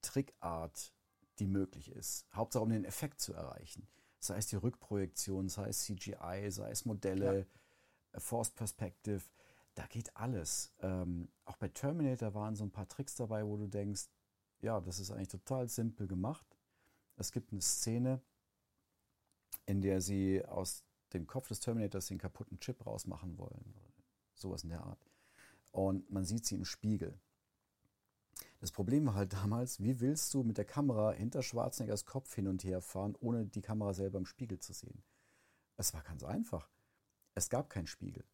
Trickart, die möglich ist. Hauptsache, um den Effekt zu erreichen. Sei es die Rückprojektion, sei es CGI, sei es Modelle, äh, Forced Perspective, da geht alles. Ähm, auch bei Terminator waren so ein paar Tricks dabei, wo du denkst, ja, das ist eigentlich total simpel gemacht. Es gibt eine Szene, in der sie aus dem Kopf des Terminators den kaputten Chip rausmachen wollen. Sowas in der Art. Und man sieht sie im Spiegel. Das Problem war halt damals, wie willst du mit der Kamera hinter Schwarzeneggers Kopf hin und her fahren, ohne die Kamera selber im Spiegel zu sehen? Es war ganz einfach. Es gab keinen Spiegel.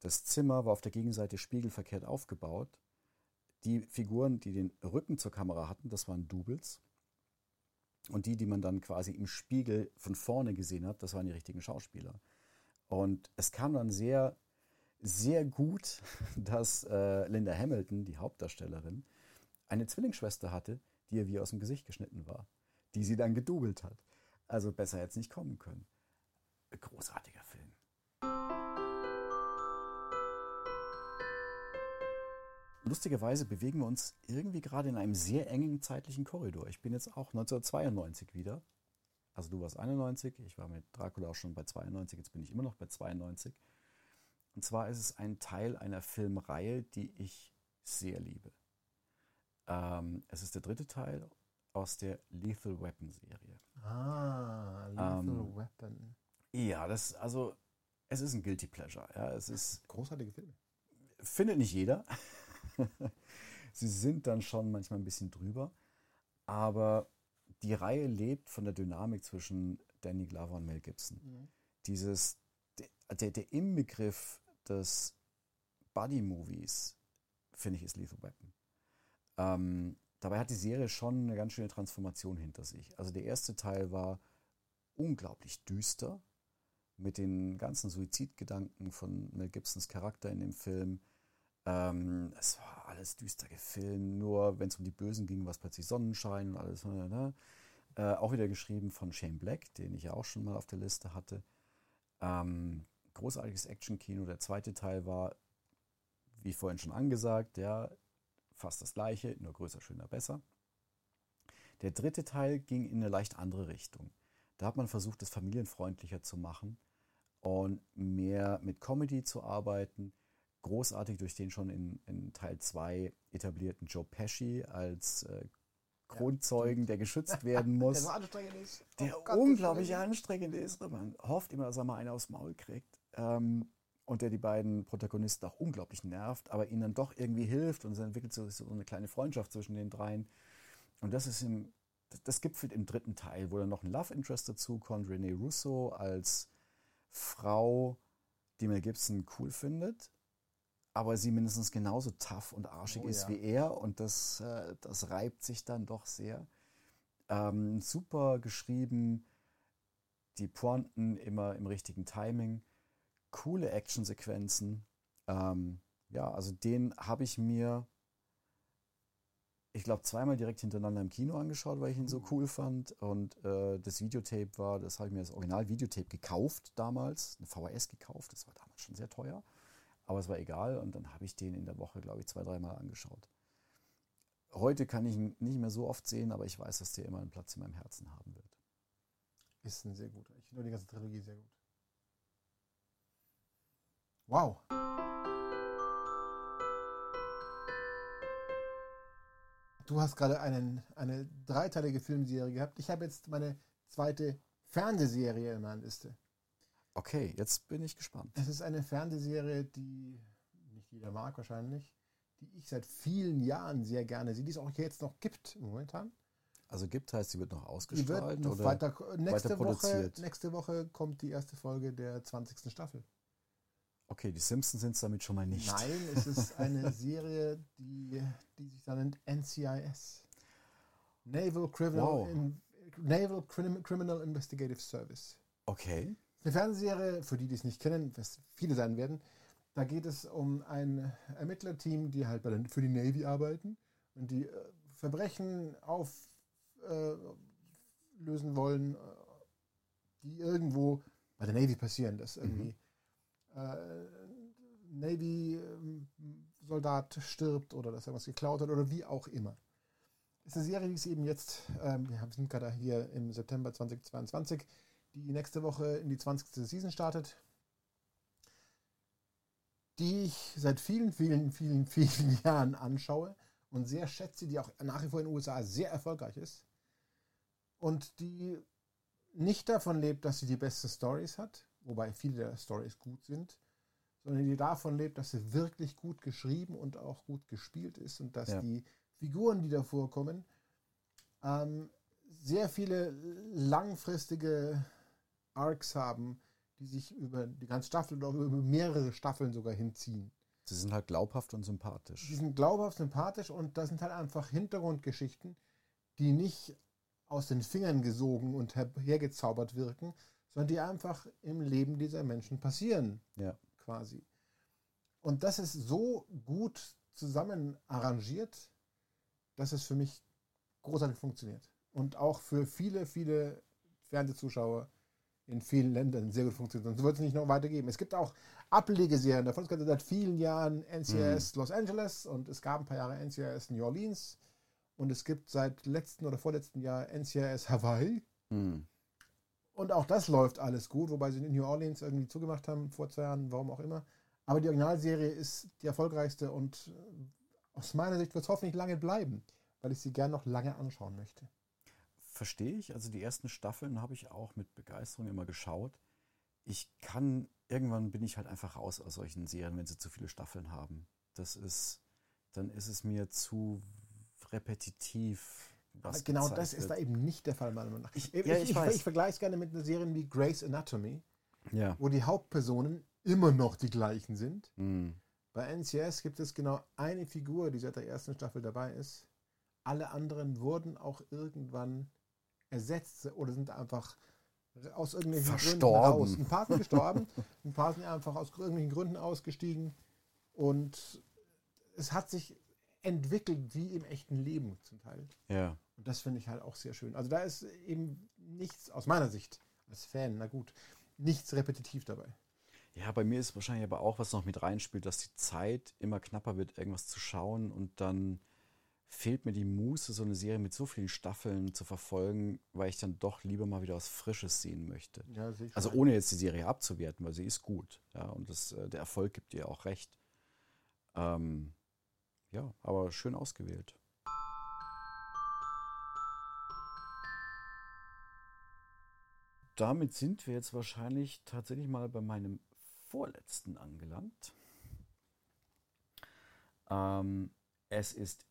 Das Zimmer war auf der Gegenseite spiegelverkehrt aufgebaut. Die Figuren, die den Rücken zur Kamera hatten, das waren Doubles. Und die, die man dann quasi im Spiegel von vorne gesehen hat, das waren die richtigen Schauspieler. Und es kam dann sehr, sehr gut, dass äh, Linda Hamilton, die Hauptdarstellerin, eine Zwillingsschwester hatte, die ihr wie aus dem Gesicht geschnitten war, die sie dann gedoubelt hat. Also besser jetzt nicht kommen können. Großartiger Film. Lustigerweise bewegen wir uns irgendwie gerade in einem sehr engen zeitlichen Korridor. Ich bin jetzt auch 1992 wieder. Also du warst 91, ich war mit Dracula auch schon bei 92, jetzt bin ich immer noch bei 92. Und zwar ist es ein Teil einer Filmreihe, die ich sehr liebe. Ähm, es ist der dritte Teil aus der Lethal Weapon Serie. Ah, Lethal Ähm, Weapon. Ja, das, also, es ist ein Guilty Pleasure. Ja, es ist, Großartige Filme. findet nicht jeder. Sie sind dann schon manchmal ein bisschen drüber. Aber die Reihe lebt von der Dynamik zwischen Danny Glover und Mel Gibson. Dieses, der, der, der Inbegriff des Buddy-Movies, finde ich, ist Lethal Weapon. Ähm, dabei hat die Serie schon eine ganz schöne Transformation hinter sich. Also der erste Teil war unglaublich düster mit den ganzen Suizidgedanken von Mel Gibsons Charakter in dem Film. Ähm, es war alles düster gefilmt, nur wenn es um die Bösen ging, war es plötzlich Sonnenschein und alles. Ne? Äh, auch wieder geschrieben von Shane Black, den ich ja auch schon mal auf der Liste hatte. Ähm, großartiges Action-Kino. Der zweite Teil war, wie vorhin schon angesagt, ja, fast das gleiche, nur größer, schöner, besser. Der dritte Teil ging in eine leicht andere Richtung. Da hat man versucht, es familienfreundlicher zu machen und mehr mit Comedy zu arbeiten. Großartig durch den schon in, in Teil 2 etablierten Joe Pesci als äh, Kronzeugen, der geschützt werden muss Der so anstrengend ist. der Oh Gott, unglaublich anstrengend ist. Man hofft immer, dass er mal einen aufs Maul kriegt. Ähm, und der die beiden Protagonisten auch unglaublich nervt, aber ihnen dann doch irgendwie hilft und es entwickelt so, so eine kleine Freundschaft zwischen den dreien. Und das ist im, das, gipfelt im dritten Teil, wo dann noch ein Love Interest dazu kommt, Renee Russo als Frau, die Mel Gibson cool findet, aber sie mindestens genauso tough und arschig Oh ist ja. wie er und das, äh, das reibt sich dann doch sehr. Ähm, super geschrieben, die Pointen immer im richtigen Timing, coole Actionsequenzen. Ähm, ja, also den habe ich mir, ich glaube, zweimal direkt hintereinander im Kino angeschaut, weil ich ihn so cool fand. Und äh, das Videotape war, das habe ich mir das Original-Videotape gekauft damals, eine VHS gekauft, das war damals schon sehr teuer. Aber es war egal und dann habe ich den in der Woche, glaube ich, zwei, dreimal angeschaut. Heute kann ich ihn nicht mehr so oft sehen, aber ich weiß, dass der immer einen Platz in meinem Herzen haben wird. Ist ein sehr guter. Ich finde die ganze Trilogie sehr gut. Wow. Du hast gerade einen, eine dreiteilige Filmserie gehabt. Ich habe jetzt meine zweite Fernsehserie in meiner Liste. Okay, jetzt bin ich gespannt. Es ist eine Fernsehserie, die nicht jeder mag wahrscheinlich, die ich seit vielen Jahren sehr gerne sehe, die es auch jetzt noch gibt momentan. Also gibt heißt, sie wird noch Die ausgestrahlt wird noch oder? weiter, nächste, weiter Woche, produziert? nächste Woche kommt die erste Folge der 20. Staffel. Okay, die Simpsons sind es damit schon mal nicht. Nein, es ist eine Serie, die, die sich da nennt NCIS. Naval Criminal, Wow. in, Naval Crim Criminal Investigative Service. Okay. Eine Fernsehserie, für die, die es nicht kennen, was viele sein werden. Da geht es um ein Ermittlerteam, die halt bei der, für die Navy arbeiten und die äh, Verbrechen auflösen äh, wollen, äh, die irgendwo bei der Navy passieren, dass irgendwie äh, Navy-Soldat stirbt oder dass irgendwas geklaut hat oder wie auch immer. Das ist eine Serie, die ist eben jetzt, ähm, wir sind gerade hier im September 2022, die nächste Woche in die 20. Season startet, die ich seit vielen, vielen, vielen, vielen Jahren anschaue und sehr schätze, die auch nach wie vor in den USA sehr erfolgreich ist und die nicht davon lebt, dass sie die besten Stories hat, wobei viele der Stories gut sind, sondern die davon lebt, dass sie wirklich gut geschrieben und auch gut gespielt ist und dass Ja. die Figuren, die da vorkommen, ähm, sehr viele langfristige Arcs haben, die sich über die ganze Staffel oder über mehrere Staffeln sogar hinziehen. Sie sind halt glaubhaft und sympathisch. Die sind glaubhaft, sympathisch und das sind halt einfach Hintergrundgeschichten, die nicht aus den Fingern gesogen und her- hergezaubert wirken, sondern die einfach im Leben dieser Menschen passieren, Ja. quasi. Und das ist so gut zusammen arrangiert, dass es für mich großartig funktioniert. Und auch für viele, viele Fernsehzuschauer in vielen Ländern sehr gut funktioniert. Und so wird es nicht noch weitergeben. Es gibt auch Ablegeserien davon. Es gibt seit vielen Jahren NCIS Los Angeles und es gab ein paar Jahre NCIS New Orleans. Und es gibt seit letzten oder vorletzten Jahr NCIS Hawaii. Hm. Und auch das läuft alles gut, wobei sie in New Orleans irgendwie zugemacht haben vor zwei Jahren, warum auch immer. Aber die Originalserie ist die erfolgreichste und äh, aus meiner Sicht wird es hoffentlich lange bleiben, weil ich sie gern noch lange anschauen möchte. Verstehe ich. Also die ersten Staffeln habe ich auch mit Begeisterung immer geschaut. Ich kann, irgendwann bin ich halt einfach raus aus solchen Serien, wenn sie zu viele Staffeln haben. Das ist, dann ist es mir zu repetitiv. Was genau das ist da eben nicht der Fall, meiner Meinung nach. Ich- ich, ja, ich, ich vergleiche es gerne mit einer Serie wie Grey's Anatomy, Ja. wo die Hauptpersonen immer noch die gleichen sind. Hm. Bei NCS gibt es genau eine Figur, die seit der ersten Staffel dabei ist. Alle anderen wurden auch irgendwann ersetzt oder sind einfach aus irgendwelchen Gründen Verstorben. raus. Ein paar sind gestorben, ein paar sind einfach aus irgendwelchen Gründen ausgestiegen. Und es hat sich entwickelt wie im echten Leben zum Teil. Ja. Und das finde ich halt auch sehr schön. Also da ist eben nichts, aus meiner Sicht, als Fan, na gut, nichts repetitiv dabei. Ja, bei mir ist wahrscheinlich aber auch, was noch mit reinspielt, dass die Zeit immer knapper wird, irgendwas zu schauen und dann fehlt mir die Muße, so eine Serie mit so vielen Staffeln zu verfolgen, weil ich dann doch lieber mal wieder was Frisches sehen möchte. Ja, Also ohne jetzt die Serie abzuwerten, weil sie ist gut. Ja, und das, äh, der Erfolg gibt ihr auch recht. Ähm, ja, aber schön ausgewählt. Damit sind wir jetzt wahrscheinlich tatsächlich mal bei meinem vorletzten angelangt. Ähm, es ist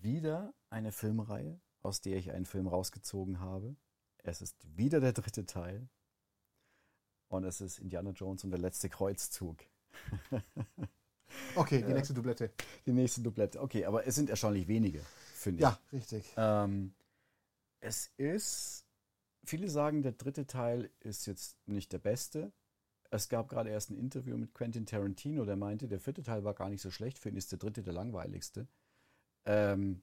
wieder eine Filmreihe, aus der ich einen Film rausgezogen habe. Es ist wieder der dritte Teil. Und es ist Indiana Jones und der letzte Kreuzzug. Okay, die Ja. nächste Doublette. Die nächste Doublette. Okay, aber es sind erstaunlich wenige, finde ich. Ja, richtig. Ähm, es ist, viele sagen, der dritte Teil ist jetzt nicht der beste. Es gab gerade erst ein Interview mit Quentin Tarantino, der meinte, der vierte Teil war gar nicht so schlecht, für ihn ist der dritte der langweiligste. Ähm,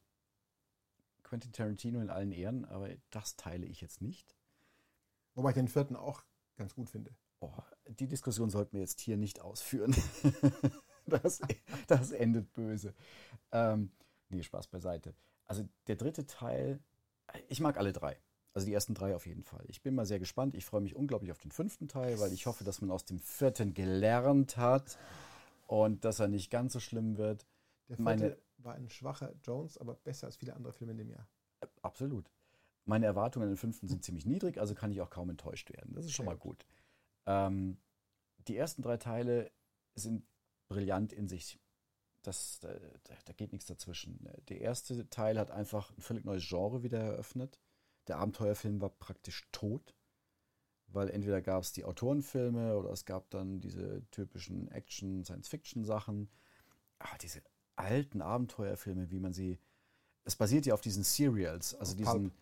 Quentin Tarantino in allen Ehren, aber das teile ich jetzt nicht. Wobei ich den vierten auch ganz gut finde. Oh, die Diskussion sollten wir jetzt hier nicht ausführen. das, das endet böse. Ähm, nee, Spaß beiseite. Also der dritte Teil, ich mag alle drei. Also die ersten drei auf jeden Fall. Ich bin mal sehr gespannt. Ich freue mich unglaublich auf den fünften Teil, weil ich hoffe, dass man aus dem vierten gelernt hat und dass er nicht ganz so schlimm wird. Der vierte Meine- war ein schwacher Jones, aber besser als viele andere Filme in dem Jahr. Absolut. Meine Erwartungen an den fünften sind ziemlich niedrig, also kann ich auch kaum enttäuscht werden. Das ist schon mal gut. Ähm, die ersten drei Teile sind brillant in sich. Das, da, da geht nichts dazwischen. Der erste Teil hat einfach ein völlig neues Genre wieder eröffnet. Der Abenteuerfilm war praktisch tot, weil entweder gab es die Autorenfilme oder es gab dann diese typischen Action-Science-Fiction-Sachen. Aber diese alten Abenteuerfilme, wie man sie. Es basiert ja auf diesen Serials, also diesen, Pulp.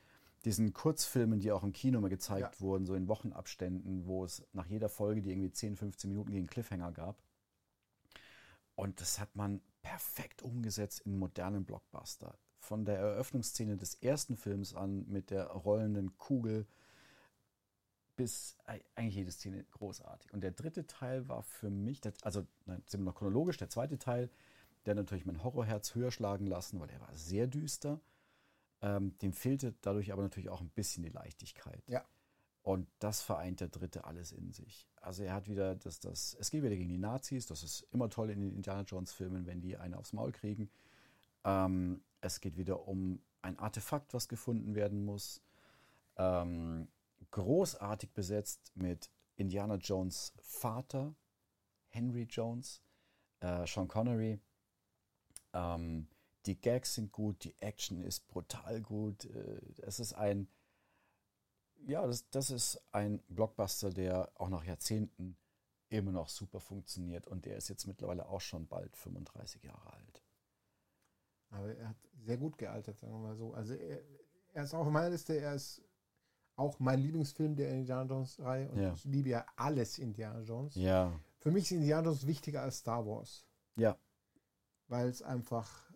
diesen Kurzfilmen, die auch im Kino mal gezeigt Ja. wurden, so in Wochenabständen, wo es nach jeder Folge, die irgendwie 10, 15 Minuten gegen Cliffhanger gab. Und das hat man perfekt umgesetzt in modernen Blockbuster. Von der Eröffnungsszene des ersten Films an mit der rollenden Kugel bis ei- eigentlich jede Szene großartig. Und der dritte Teil war für mich, also nein, sind wir noch chronologisch, der zweite Teil, der natürlich mein Horrorherz höher schlagen lassen, weil der war sehr düster. Ähm, dem fehlte dadurch aber natürlich auch ein bisschen die Leichtigkeit. Ja. Und das vereint der dritte alles in sich. Also er hat wieder das, das, es geht wieder gegen die Nazis, das ist immer toll in den Indiana Jones Filmen, wenn die eine aufs Maul kriegen. Ähm, es geht wieder um ein Artefakt, was gefunden werden muss. Ähm, großartig besetzt mit Indiana Jones Vater, Henry Jones, äh, Sean Connery. Ähm, die Gags sind gut, die Action ist brutal gut. Äh, es ist ein, ja, das, das ist ein Blockbuster, der auch nach Jahrzehnten immer noch super funktioniert und der ist jetzt mittlerweile auch schon bald 35 Jahre alt. Aber er hat sehr gut gealtert, sagen wir mal so. Also er, er ist auch auf meiner Liste, er ist auch mein Lieblingsfilm der Indiana Jones-Reihe und Ja. ich liebe ja alles Indiana Jones. Ja, Für mich ist Indiana Jones wichtiger als Star Wars, ja, weil es einfach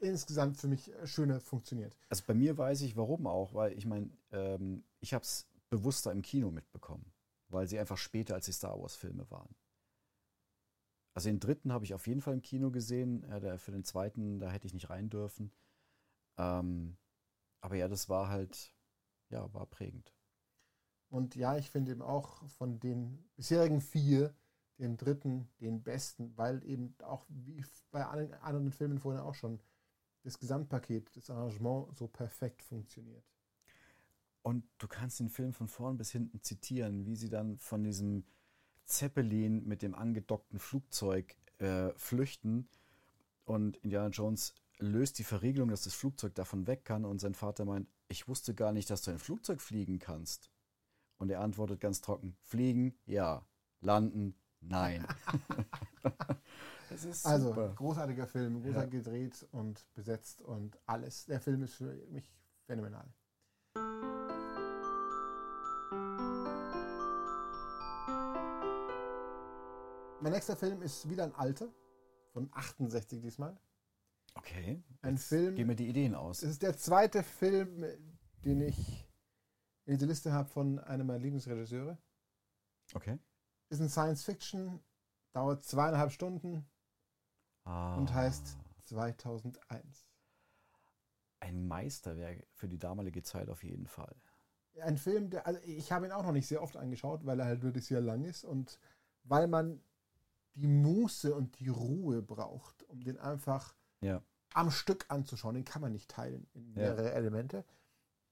insgesamt für mich schöner funktioniert. Also bei mir weiß ich warum auch, weil ich meine, ähm, ich habe es bewusster im Kino mitbekommen, weil sie einfach später als die Star Wars-Filme waren. Also den dritten habe ich auf jeden Fall im Kino gesehen, äh, der, für den zweiten, da hätte ich nicht rein dürfen. Ähm, aber ja, das war halt, ja, war prägend. Und ja, ich finde eben auch von den bisherigen vier den dritten, den besten, weil eben auch wie bei allen anderen Filmen vorher auch schon das Gesamtpaket, das Arrangement so perfekt funktioniert. Und du kannst den Film von vorn bis hinten zitieren, wie sie dann von diesem Zeppelin mit dem angedockten Flugzeug äh, flüchten. Und Indiana Jones löst die Verriegelung, dass das Flugzeug davon weg kann. Und sein Vater meint, ich wusste gar nicht, dass du ein Flugzeug fliegen kannst. Und er antwortet ganz trocken, fliegen, ja. Landen, nein. also, großartiger Film, großartig ja. gedreht und besetzt und alles. Der Film ist für mich phänomenal. Mein nächster Film ist wieder ein alter, von 68 diesmal. Okay. Ein Film. Gehen mir die Ideen aus. Es ist der zweite Film, den ich in dieser Liste habe von einem meiner Lieblingsregisseure. Okay. Ist ein Science Fiction, dauert zweieinhalb Stunden ah. und heißt 2001. Ein Meisterwerk für die damalige Zeit auf jeden Fall. Ein Film, der, also ich habe ihn auch noch nicht sehr oft angeschaut, weil er halt wirklich sehr lang ist und weil man die Muße und die Ruhe braucht, um den einfach ja. am Stück anzuschauen. Den kann man nicht teilen in mehrere ja. Elemente.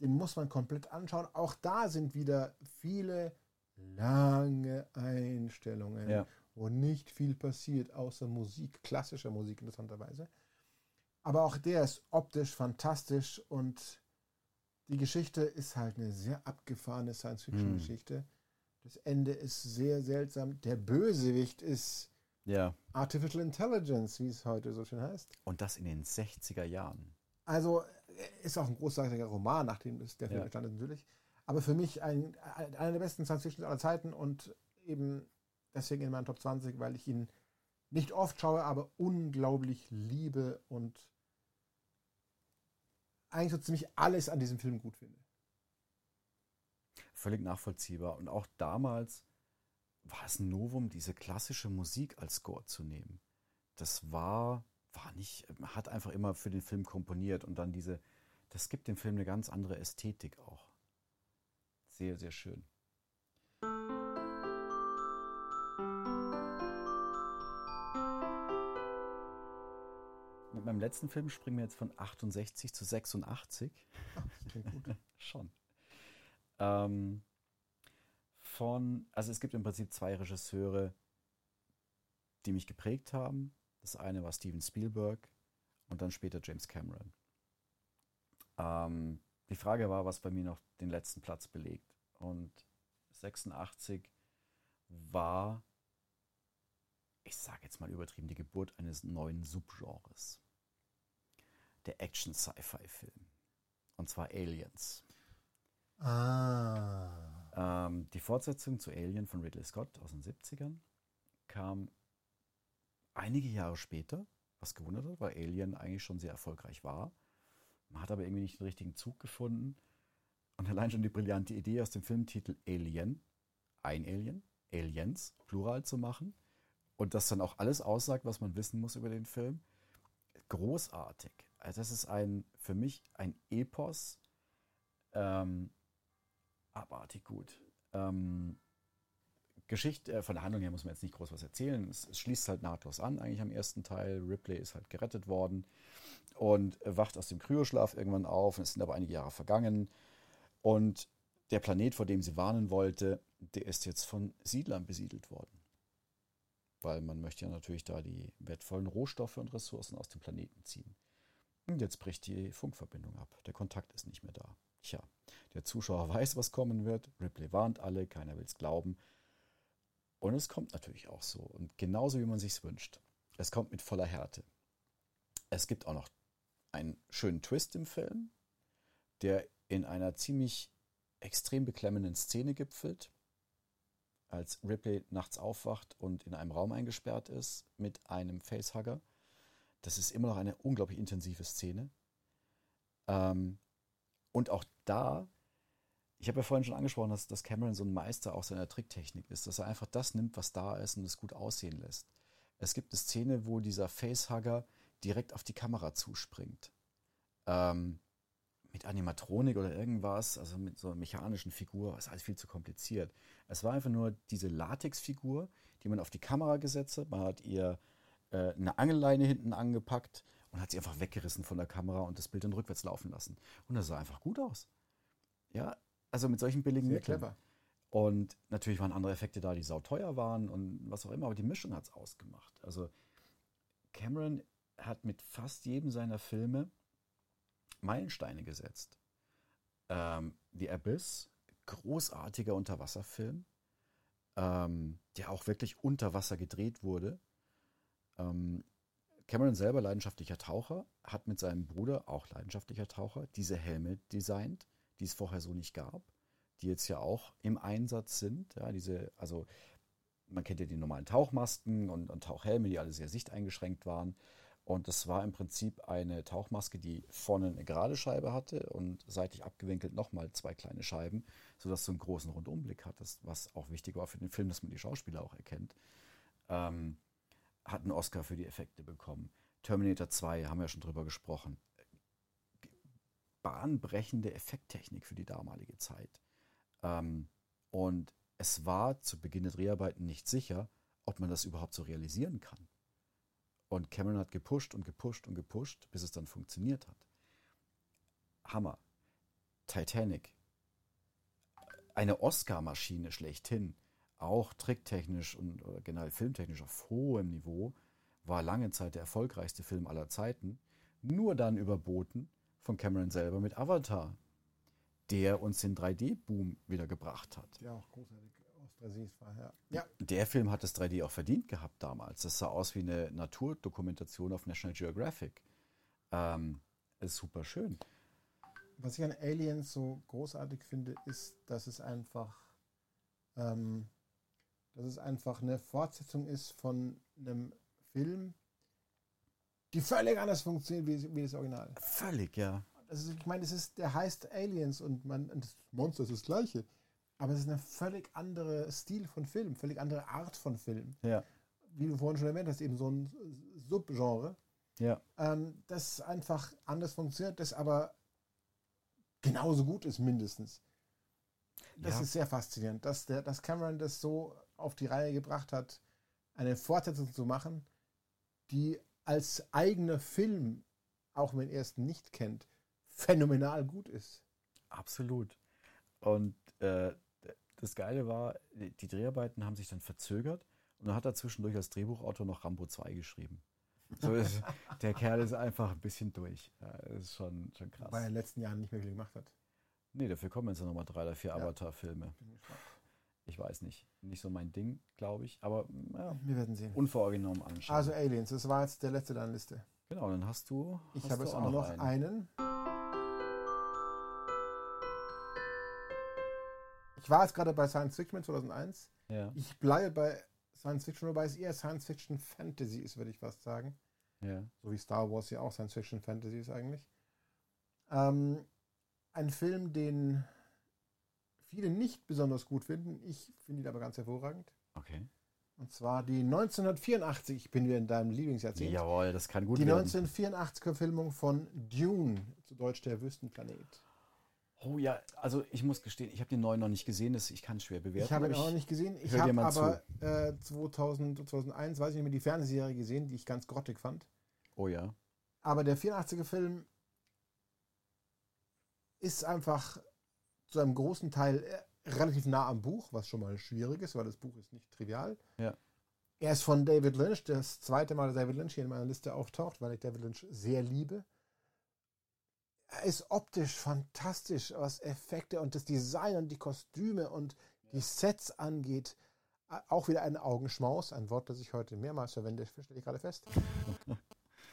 Den muss man komplett anschauen. Auch da sind wieder viele lange Einstellungen, ja. Wo nicht viel passiert, außer Musik, klassischer Musik interessanterweise. Aber auch der ist optisch fantastisch und die Geschichte ist halt eine sehr abgefahrene Science-Fiction-Geschichte. Mhm das Ende ist sehr seltsam. Der Bösewicht ist ja. Artificial Intelligence, wie es heute so schön heißt. Und das in den 60er Jahren. Also ist auch ein großartiger Roman, nachdem das der Film ja. entstanden ist natürlich. Aber für mich ein, ein, einer der besten Science Fiction aller Zeiten und eben deswegen in meinen Top 20, weil ich ihn nicht oft schaue, aber unglaublich liebe und eigentlich so ziemlich alles an diesem Film gut finde völlig nachvollziehbar. Und auch damals war es ein Novum, diese klassische Musik als Score zu nehmen. Das war, war nicht, hat einfach immer für den Film komponiert und dann diese, das gibt dem Film eine ganz andere Ästhetik auch. Sehr, sehr schön. Meinem letzten Film springen wir jetzt von 68 zu 86. Ach, gut. Schon. Ähm, von, also es gibt im Prinzip zwei Regisseure, die mich geprägt haben. Das eine war Steven Spielberg und dann später James Cameron. Ähm, die Frage war, was bei mir noch den letzten Platz belegt. Und 86 war, ich sage jetzt mal übertrieben, die Geburt eines neuen Subgenres. Der Action-Sci-Fi-Film. Und zwar Aliens. Ah. Ähm, die Fortsetzung zu Alien von Ridley Scott aus den 70ern kam einige Jahre später, was gewundert hat, weil Alien eigentlich schon sehr erfolgreich war. Man hat aber irgendwie nicht den richtigen Zug gefunden. Und allein schon die brillante Idee aus dem Filmtitel Alien, ein Alien, Aliens, Plural zu machen und das dann auch alles aussagt, was man wissen muss über den Film. Großartig. Also das ist ein, für mich ein Epos, ähm, abartig gut. Ähm, Geschichte, äh, von der Handlung her muss man jetzt nicht groß was erzählen. Es, es, schließt halt nahtlos an, eigentlich am ersten Teil. Ripley ist halt gerettet worden und wacht aus dem Kryoschlaf irgendwann auf. Es sind aber einige Jahre vergangen. Und der Planet, vor dem sie warnen wollte, der ist jetzt von Siedlern besiedelt worden. Weil man möchte ja natürlich da die wertvollen Rohstoffe und Ressourcen aus dem Planeten ziehen. Jetzt bricht die Funkverbindung ab. Der Kontakt ist nicht mehr da. Tja, der Zuschauer weiß, was kommen wird. Ripley warnt alle, keiner will es glauben. Und es kommt natürlich auch so. Und genauso wie man sich wünscht. Es kommt mit voller Härte. Es gibt auch noch einen schönen Twist im Film, der in einer ziemlich extrem beklemmenden Szene gipfelt, als Ripley nachts aufwacht und in einem Raum eingesperrt ist mit einem Facehugger. Das ist immer noch eine unglaublich intensive Szene. Ähm, und auch da, ich habe ja vorhin schon angesprochen, dass, dass Cameron so ein Meister auch seiner Tricktechnik ist, dass er einfach das nimmt, was da ist und es gut aussehen lässt. Es gibt eine Szene, wo dieser Facehugger direkt auf die Kamera zuspringt. Ähm, mit Animatronik oder irgendwas, also mit so einer mechanischen Figur, ist alles viel zu kompliziert. Es war einfach nur diese Latexfigur, die man auf die Kamera gesetzt hat. Man hat ihr äh, eine Angelleine hinten angepackt und hat sie einfach weggerissen von der Kamera und das Bild dann rückwärts laufen lassen. Und das sah einfach gut aus. Ja, also mit solchen billigen Sehr Mitteln. clever. Und natürlich waren andere Effekte da, die sauteuer waren und was auch immer, aber die Mischung hat es ausgemacht. Also Cameron hat mit fast jedem seiner Filme Meilensteine gesetzt. Ähm, The Abyss, großartiger Unterwasserfilm, ähm, der auch wirklich unter Wasser gedreht wurde. Ähm, Cameron selber leidenschaftlicher Taucher, hat mit seinem Bruder, auch leidenschaftlicher Taucher, diese Helme designt, die es vorher so nicht gab, die jetzt ja auch im Einsatz sind. Ja, diese, also man kennt ja die normalen Tauchmasken und, und Tauchhelme, die alle sehr sichteingeschränkt waren. Und das war im Prinzip eine Tauchmaske, die vorne eine gerade Scheibe hatte und seitlich abgewinkelt nochmal zwei kleine Scheiben, sodass du einen großen Rundumblick hattest, was auch wichtig war für den Film, dass man die Schauspieler auch erkennt. Ähm, hat einen Oscar für die Effekte bekommen. Terminator 2, haben wir ja schon drüber gesprochen. Bahnbrechende Effekttechnik für die damalige Zeit. Ähm, und es war zu Beginn der Dreharbeiten nicht sicher, ob man das überhaupt so realisieren kann. Und Cameron hat gepusht und gepusht und gepusht, bis es dann funktioniert hat. Hammer. Titanic. Eine Oscar-Maschine schlechthin. Auch tricktechnisch und generell filmtechnisch auf hohem Niveau. War lange Zeit der erfolgreichste Film aller Zeiten. Nur dann überboten von Cameron selber mit Avatar, der uns den 3D-Boom wieder gebracht hat. Ja, auch großartig aus 3D war, ja. Ja, Der Film hat das 3D auch verdient gehabt damals. Das sah aus wie eine Naturdokumentation auf National Geographic. Ähm, ist super schön. was ich an Aliens so großartig finde, ist, dass es einfach, ähm, dass es einfach eine Fortsetzung ist von einem Film, die völlig anders funktioniert wie, wie das Original. Völlig, ja. Ist, ich meine, es ist, der heißt Aliens und man, und das Monster ist das gleiche. Aber es ist eine völlig andere Stil von Film, völlig andere Art von Film. Ja. Wie du vorhin schon erwähnt hast, eben so ein Subgenre, Ja. ähm, das einfach anders funktioniert, das aber genauso gut ist, mindestens. Das Ja. ist sehr faszinierend, dass, der, dass Cameron das so auf die Reihe gebracht hat, eine Fortsetzung zu machen, die als eigener Film, auch wenn den ersten nicht kennt, phänomenal gut ist. Absolut. Und äh, das Geile war, die Dreharbeiten haben sich dann verzögert und dann hat er zwischendurch als Drehbuchautor noch Rambo 2 geschrieben. So ist, der Kerl ist einfach ein bisschen durch. Ja, das ist schon, schon krass. Weil er in den letzten Jahren nicht mehr viel gemacht hat. Nee, dafür kommen jetzt noch mal drei oder vier Ja. Avatar-Filme. Bin gespannt. Ich weiß nicht. Nicht so mein Ding, glaube ich. Aber ja, Wir werden sehen. unvorgenommen anschauen. Also Aliens, das war jetzt der letzte deiner Liste. genau, dann hast du. Ich hast habe du jetzt auch noch einen. Ich war jetzt gerade bei Science Fiction 2001. Ja, Ich bleibe bei Science Fiction, wobei es eher Science Fiction Fantasy ist, würde ich fast sagen. ja. So wie Star Wars ja auch Science Fiction Fantasy ist eigentlich. Ähm, ein Film, den viele nicht besonders gut finden. Ich finde ihn aber ganz hervorragend. Okay. Und zwar die 1984, ich bin wieder in deinem Lieblingsjahrzehnt. Jawohl, das kann gut die werden. 1984er-Filmung von Dune, zu Deutsch der Wüstenplanet. Oh ja, also ich muss gestehen, ich habe den neuen noch nicht gesehen, das, ich kann es schwer bewerten. ich habe ihn auch noch nicht gesehen. Ich habe aber äh, 2000, 2001, weiß ich nicht mehr, die Fernsehserie gesehen, die ich ganz grottig fand. Oh ja. Aber der 84er Film ist einfach zu einem großen Teil äh, relativ nah am Buch, was schon mal schwierig ist, weil das Buch ist nicht trivial. Ja. Er ist von David Lynch, das zweite Mal, dass David Lynch hier in meiner Liste auftaucht, weil ich David Lynch sehr liebe. Er ist optisch fantastisch, was Effekte und das Design und die Kostüme und die Sets angeht. Äh, Auch wieder ein Augenschmaus, ein Wort, das ich heute mehrmals verwende, stelle ich gerade fest.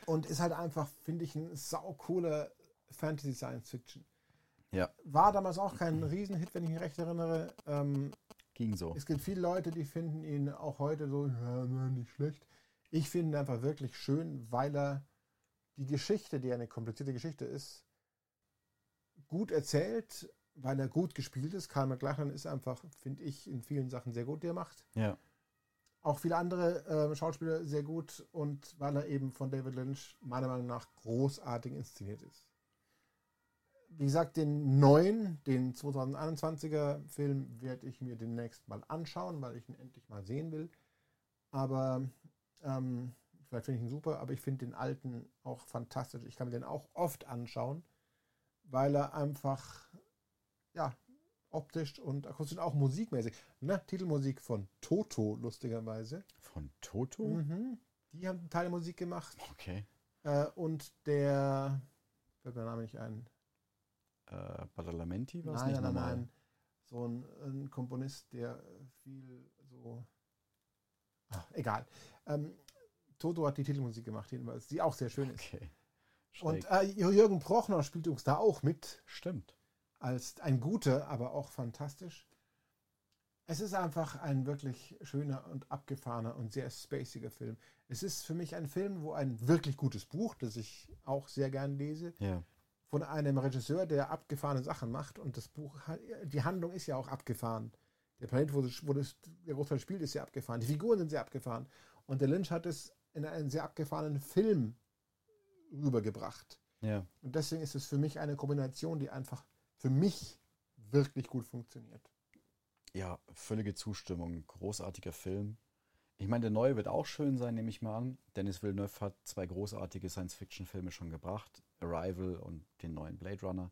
Und ist halt einfach, finde ich, ein saucooler Fantasy Science Fiction. Ja, War damals auch kein Riesenhit, wenn ich mich recht erinnere. Ähm, ging so. es gibt viele Leute, die finden ihn auch heute so, ja, nicht schlecht. Ich finde ihn einfach wirklich schön, weil er die Geschichte, die eine komplizierte Geschichte ist, gut erzählt, weil er gut gespielt ist. Karl McLachlan ist einfach, finde ich, in vielen Sachen sehr gut, die er macht. Ja. Auch viele andere äh, Schauspieler sehr gut und weil er eben von David Lynch meiner Meinung nach großartig inszeniert ist. Wie gesagt, den neuen, den 2021er Film werde ich mir demnächst mal anschauen, weil ich ihn endlich mal sehen will. Aber ähm, vielleicht finde ich ihn super, aber ich finde den alten auch fantastisch. Ich kann mir den auch oft anschauen, weil er einfach, ja, optisch und akustisch auch musikmäßig. Ne? Titelmusik von Toto, lustigerweise. Von Toto? Mhm. Die haben einen Teil der Musik gemacht. Okay. Äh, und der, fällt mir der Name nicht ein. Äh, Badalamenti war es Nein, nicht nein, nein, normal? nein. So ein, ein Komponist, der viel so. Ach, egal. Ähm, Toto hat die Titelmusik gemacht, jedenfalls, die auch sehr schön ist. Okay. Und äh, Jürgen Prochner spielt uns da auch mit, Stimmt. als ein guter, aber auch fantastisch. Es ist einfach ein wirklich schöner und abgefahrener und sehr spaciger Film. Es ist für mich ein Film, wo ein wirklich gutes Buch, das ich auch sehr gern lese, Ja. Von einem Regisseur, der abgefahrene Sachen macht. Und das Buch, die Handlung ist ja auch abgefahren. Der Planet, wo, das, wo das, der Großteil spielt, ist sehr abgefahren. Die Figuren sind sehr abgefahren. Und der Lynch hat es in einen sehr abgefahrenen Film rübergebracht. Ja. Und deswegen ist es für mich eine Kombination, die einfach für mich wirklich gut funktioniert. Ja, völlige Zustimmung. Großartiger Film. Ich meine, der neue wird auch schön sein, nehme ich mal an. Dennis Villeneuve hat zwei großartige Science-Fiction-Filme schon gebracht. Arrival und den neuen Blade Runner.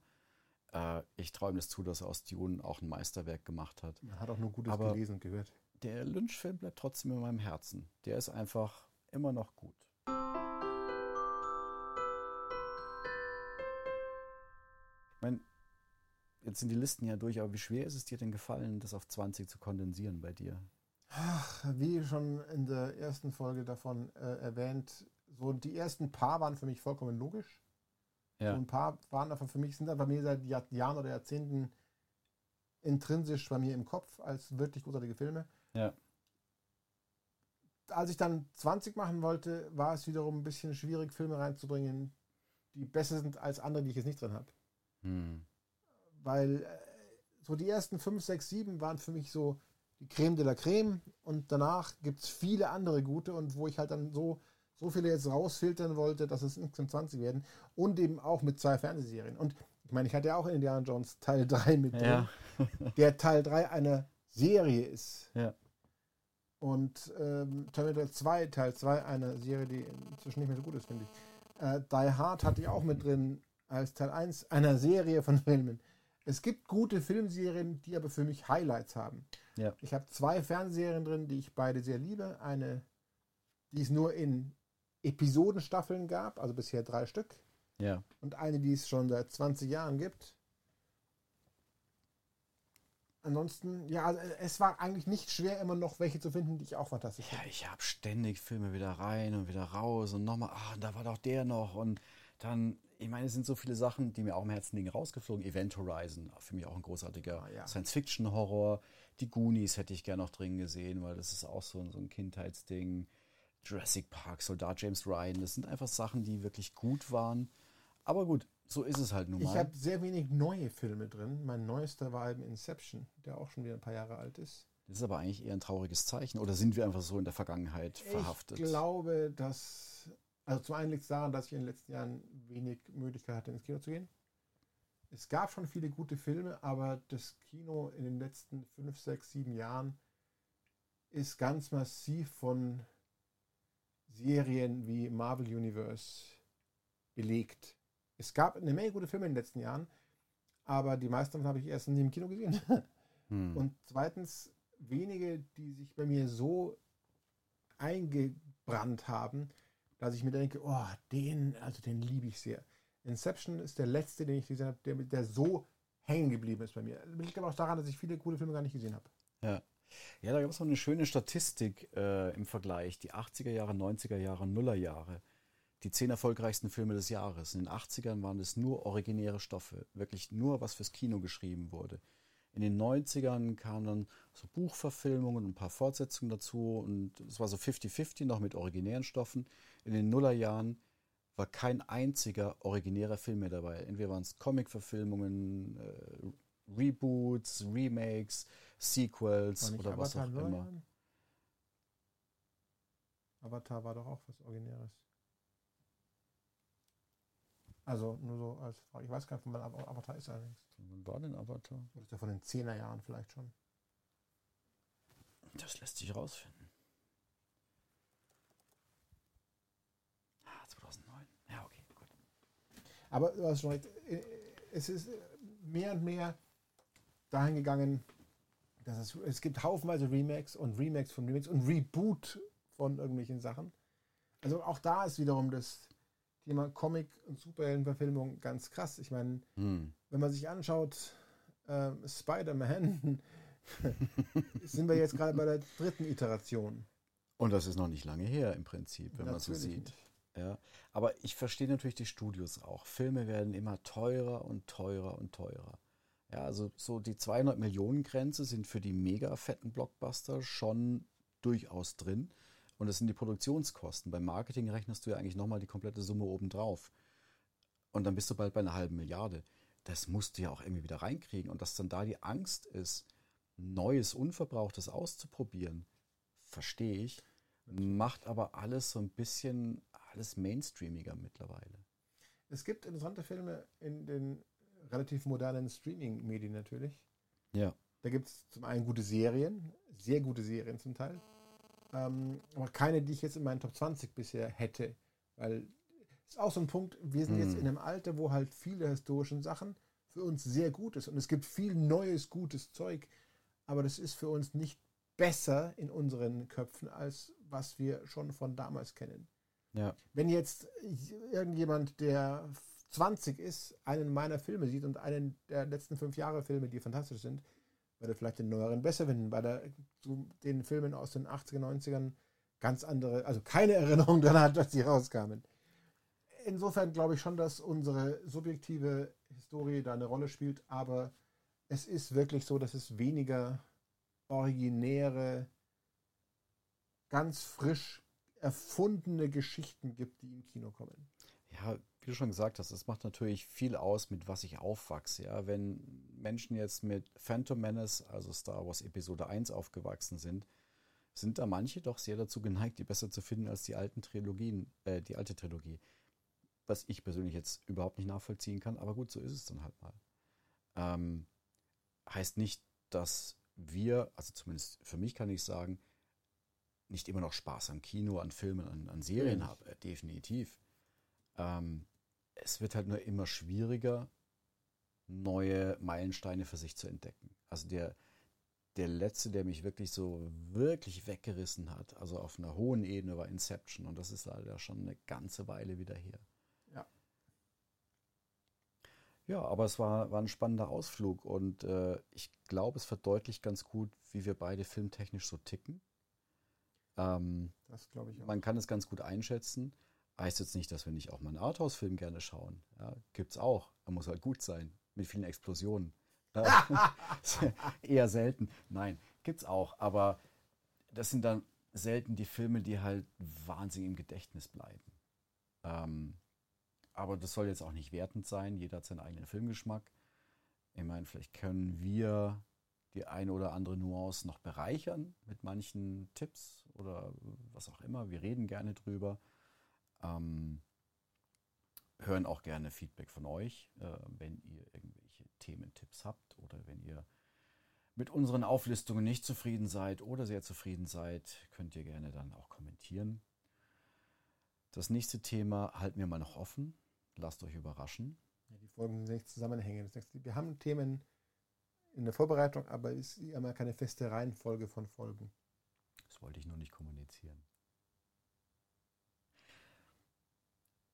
Äh, ich ihm das zu, dass er aus Dune auch ein Meisterwerk gemacht hat. Man hat auch nur Gutes Aber- gelesen und gehört. Der Lynch-Film bleibt trotzdem in meinem Herzen. Der ist einfach immer noch gut. Ich meine, jetzt sind die Listen ja durch, aber wie schwer ist es dir denn gefallen, das auf 20 zu kondensieren bei dir? Ach, wie schon in der ersten Folge davon äh, erwähnt, so die ersten paar waren für mich vollkommen logisch. So ein paar waren einfach für mich, sind einfach mir seit Jahr, Jahren oder Jahrzehnten intrinsisch bei mir im Kopf als wirklich großartige Filme. Ja. Als ich dann 20 machen wollte, war es wiederum ein bisschen schwierig, Filme reinzubringen, die besser sind als andere, die ich jetzt nicht drin habe. Hm. Weil äh, so die ersten 5, 6, 7 waren für mich so die Creme de la Creme und danach gibt es viele andere gute und wo ich halt dann so, so viele jetzt rausfiltern wollte, dass es insgesamt 20 werden und eben auch mit zwei Fernsehserien. Und ich meine, ich hatte ja auch in Indiana Jones Teil 3 mit drin, Ja. der Teil 3 einer Serie ist. Ja. Und ähm, Terminator 2, Teil 2 einer Serie, die inzwischen nicht mehr so gut ist, finde ich. Äh, Die Hard hatte ich auch mit drin als Teil 1 einer Serie von Filmen. Es gibt gute Filmserien, die aber für mich Highlights haben. Ja. Ich habe zwei Fernsehserien drin, die ich beide sehr liebe. Eine, die es nur in Episodenstaffeln gab, also bisher drei Stück. Ja. Und eine, die es schon seit 20 Jahren gibt. Ansonsten, ja, also es war eigentlich nicht schwer, immer noch welche zu finden, die ich auch fantastisch Ja, finde. ich habe ständig Filme wieder rein und wieder raus und nochmal, ah, da war doch der noch und dann, ich meine, es sind so viele Sachen, die mir auch im Herzen liegen, rausgeflogen. Event Horizon, für mich auch ein großartiger Ah, ja. Science-Fiction-Horror. Die Goonies hätte ich gerne noch drin gesehen, weil das ist auch so, so ein Kindheitsding. Jurassic Park, Soldat James Ryan, das sind einfach Sachen, die wirklich gut waren. Aber gut, so ist es halt nun Ich mal. habe sehr wenig neue Filme drin. Mein neuester war eben Inception, der auch schon wieder ein paar Jahre alt ist. Das ist aber eigentlich eher ein trauriges Zeichen. Oder sind wir einfach so in der Vergangenheit verhaftet? Ich glaube, dass. Also zum einen liegt es daran, dass ich in den letzten Jahren wenig Möglichkeit hatte, ins Kino zu gehen. Es gab schon viele gute Filme, aber das Kino in den letzten fünf, sechs, sieben Jahren ist ganz massiv von Serien wie Marvel Universe belegt. Es gab eine Menge gute Filme in den letzten Jahren, aber die meisten davon habe ich erst nie im Kino gesehen. Hm. Und zweitens, wenige, die sich bei mir so eingebrannt haben, dass ich mir denke, oh, den, also den liebe ich sehr. Inception ist der letzte, den ich gesehen habe, der, der so hängen geblieben ist bei mir. Das liegt aber auch daran, dass ich viele coole Filme gar nicht gesehen habe. Ja. Ja, da gab es noch eine schöne Statistik äh, im Vergleich. Die 80er Jahre, 90er Jahre, Nuller Jahre. Die zehn erfolgreichsten Filme des Jahres. In den 80ern waren es nur originäre Stoffe. Wirklich nur, was fürs Kino geschrieben wurde. In den 90ern kamen dann so Buchverfilmungen und ein paar Fortsetzungen dazu. Und es war so 50-50 noch mit originären Stoffen. In den Nullerjahren war kein einziger originärer Film mehr dabei. Entweder waren es Comic-Verfilmungen, äh, Reboots, Remakes, Sequels oder was auch Leuern? immer. Avatar war doch auch was Originäres. Also nur so als Frage. Ich weiß gar nicht, von wann Avatar ist allerdings. Wann war denn Avatar? Oder ist der von den 10er Jahren vielleicht schon? Das lässt sich rausfinden. Ah, 2009. Ja, okay, gut. Aber du hast schon recht. Äh, es ist äh, mehr und mehr dahin gegangen, dass es, es gibt haufenweise Remakes und Remakes von Remakes und Reboot von irgendwelchen Sachen. Also auch da ist wiederum das Thema Comic- und Superheldenverfilmung ganz krass. Ich meine, Hm. wenn man sich anschaut, ähm, Spider-Man, sind wir jetzt gerade bei der dritten Iteration. Und das ist noch nicht lange her im Prinzip, wenn man so Natürlich sieht. nicht. Ja, aber ich verstehe natürlich die Studios auch. Filme werden immer teurer und teurer und teurer. Ja, also so die 200 Millionen Grenze sind für die mega fetten Blockbuster schon durchaus drin. Und das sind die Produktionskosten. Beim Marketing rechnest du ja eigentlich nochmal die komplette Summe obendrauf. Und dann bist du bald bei einer halben Milliarde. Das musst du ja auch irgendwie wieder reinkriegen. Und dass dann da die Angst ist, Neues, Unverbrauchtes auszuprobieren, verstehe ich. Macht aber alles so ein bisschen, alles mainstreamiger mittlerweile. Es gibt interessante Filme in den relativ modernen Streaming-Medien natürlich. Ja. Da gibt es zum einen gute Serien, sehr gute Serien zum Teil. Ähm, aber keine, die ich jetzt in meinen Top 20 bisher hätte. Weil es ist auch so ein Punkt, wir sind jetzt Hm. in einem Alter, wo halt viele historischen Sachen für uns sehr gut ist. Und es gibt viel neues, gutes Zeug. Aber das ist für uns nicht besser in unseren Köpfen, als was wir schon von damals kennen. Ja. Wenn jetzt irgendjemand, der 20 ist, einen meiner Filme sieht und einen der letzten fünf Jahre Filme, die fantastisch sind, wird er vielleicht den neueren besser finden, weil er zu den Filmen aus den 80er, 90ern ganz andere, also keine Erinnerung daran hat, dass die rauskamen. Insofern glaube ich schon, dass unsere subjektive Historie da eine Rolle spielt, aber es ist wirklich so, dass es weniger originäre, ganz frisch erfundene Geschichten gibt, die im Kino kommen. Ja, wie du schon gesagt hast, es macht natürlich viel aus, mit was ich aufwachse. Ja, wenn Menschen jetzt mit Phantom Menace, also Star Wars Episode 1 aufgewachsen sind, sind da manche doch sehr dazu geneigt, die besser zu finden als die alten Trilogien, äh, die alte Trilogie. Was ich persönlich jetzt überhaupt nicht nachvollziehen kann, aber gut, so ist es dann halt mal. Ähm, heißt nicht, dass wir, also zumindest für mich kann ich sagen, nicht immer noch Spaß am Kino, an Filmen, an, an Serien Natürlich. habe. Äh, definitiv. Ähm, es wird halt nur immer schwieriger, neue Meilensteine für sich zu entdecken. Also der, der letzte, der mich wirklich so wirklich weggerissen hat, also auf einer hohen Ebene, war Inception. Und das ist leider schon eine ganze Weile wieder her. Ja. Ja, aber es war, war ein spannender Ausflug und äh, ich glaube, es verdeutlicht ganz gut, wie wir beide filmtechnisch so ticken. Ähm, Das glaube ich auch. man kann es ganz gut einschätzen. Heißt jetzt nicht, dass wir nicht auch mal einen Arthouse-Film gerne schauen. Ja, gibt's auch. Er muss halt gut sein. Mit vielen Explosionen. Eher selten. Nein, gibt's auch. Aber das sind dann selten die Filme, die halt wahnsinnig im Gedächtnis bleiben. Ähm, aber das soll jetzt auch nicht wertend sein. Jeder hat seinen eigenen Filmgeschmack. Ich meine, vielleicht können wir die eine oder andere Nuance noch bereichern mit manchen Tipps oder was auch immer. Wir reden gerne drüber. Ähm, hören auch gerne Feedback von euch, äh, wenn ihr irgendwelche Thementipps habt oder wenn ihr mit unseren Auflistungen nicht zufrieden seid oder sehr zufrieden seid, könnt ihr gerne dann auch kommentieren. Das nächste Thema halten wir mal noch offen. Lasst euch überraschen. Ja, die Folgen sind nicht zusammenhängend. Wir haben Themen in der Vorbereitung, aber es ist immer keine feste Reihenfolge von Folgen. Das wollte ich nur nicht kommunizieren.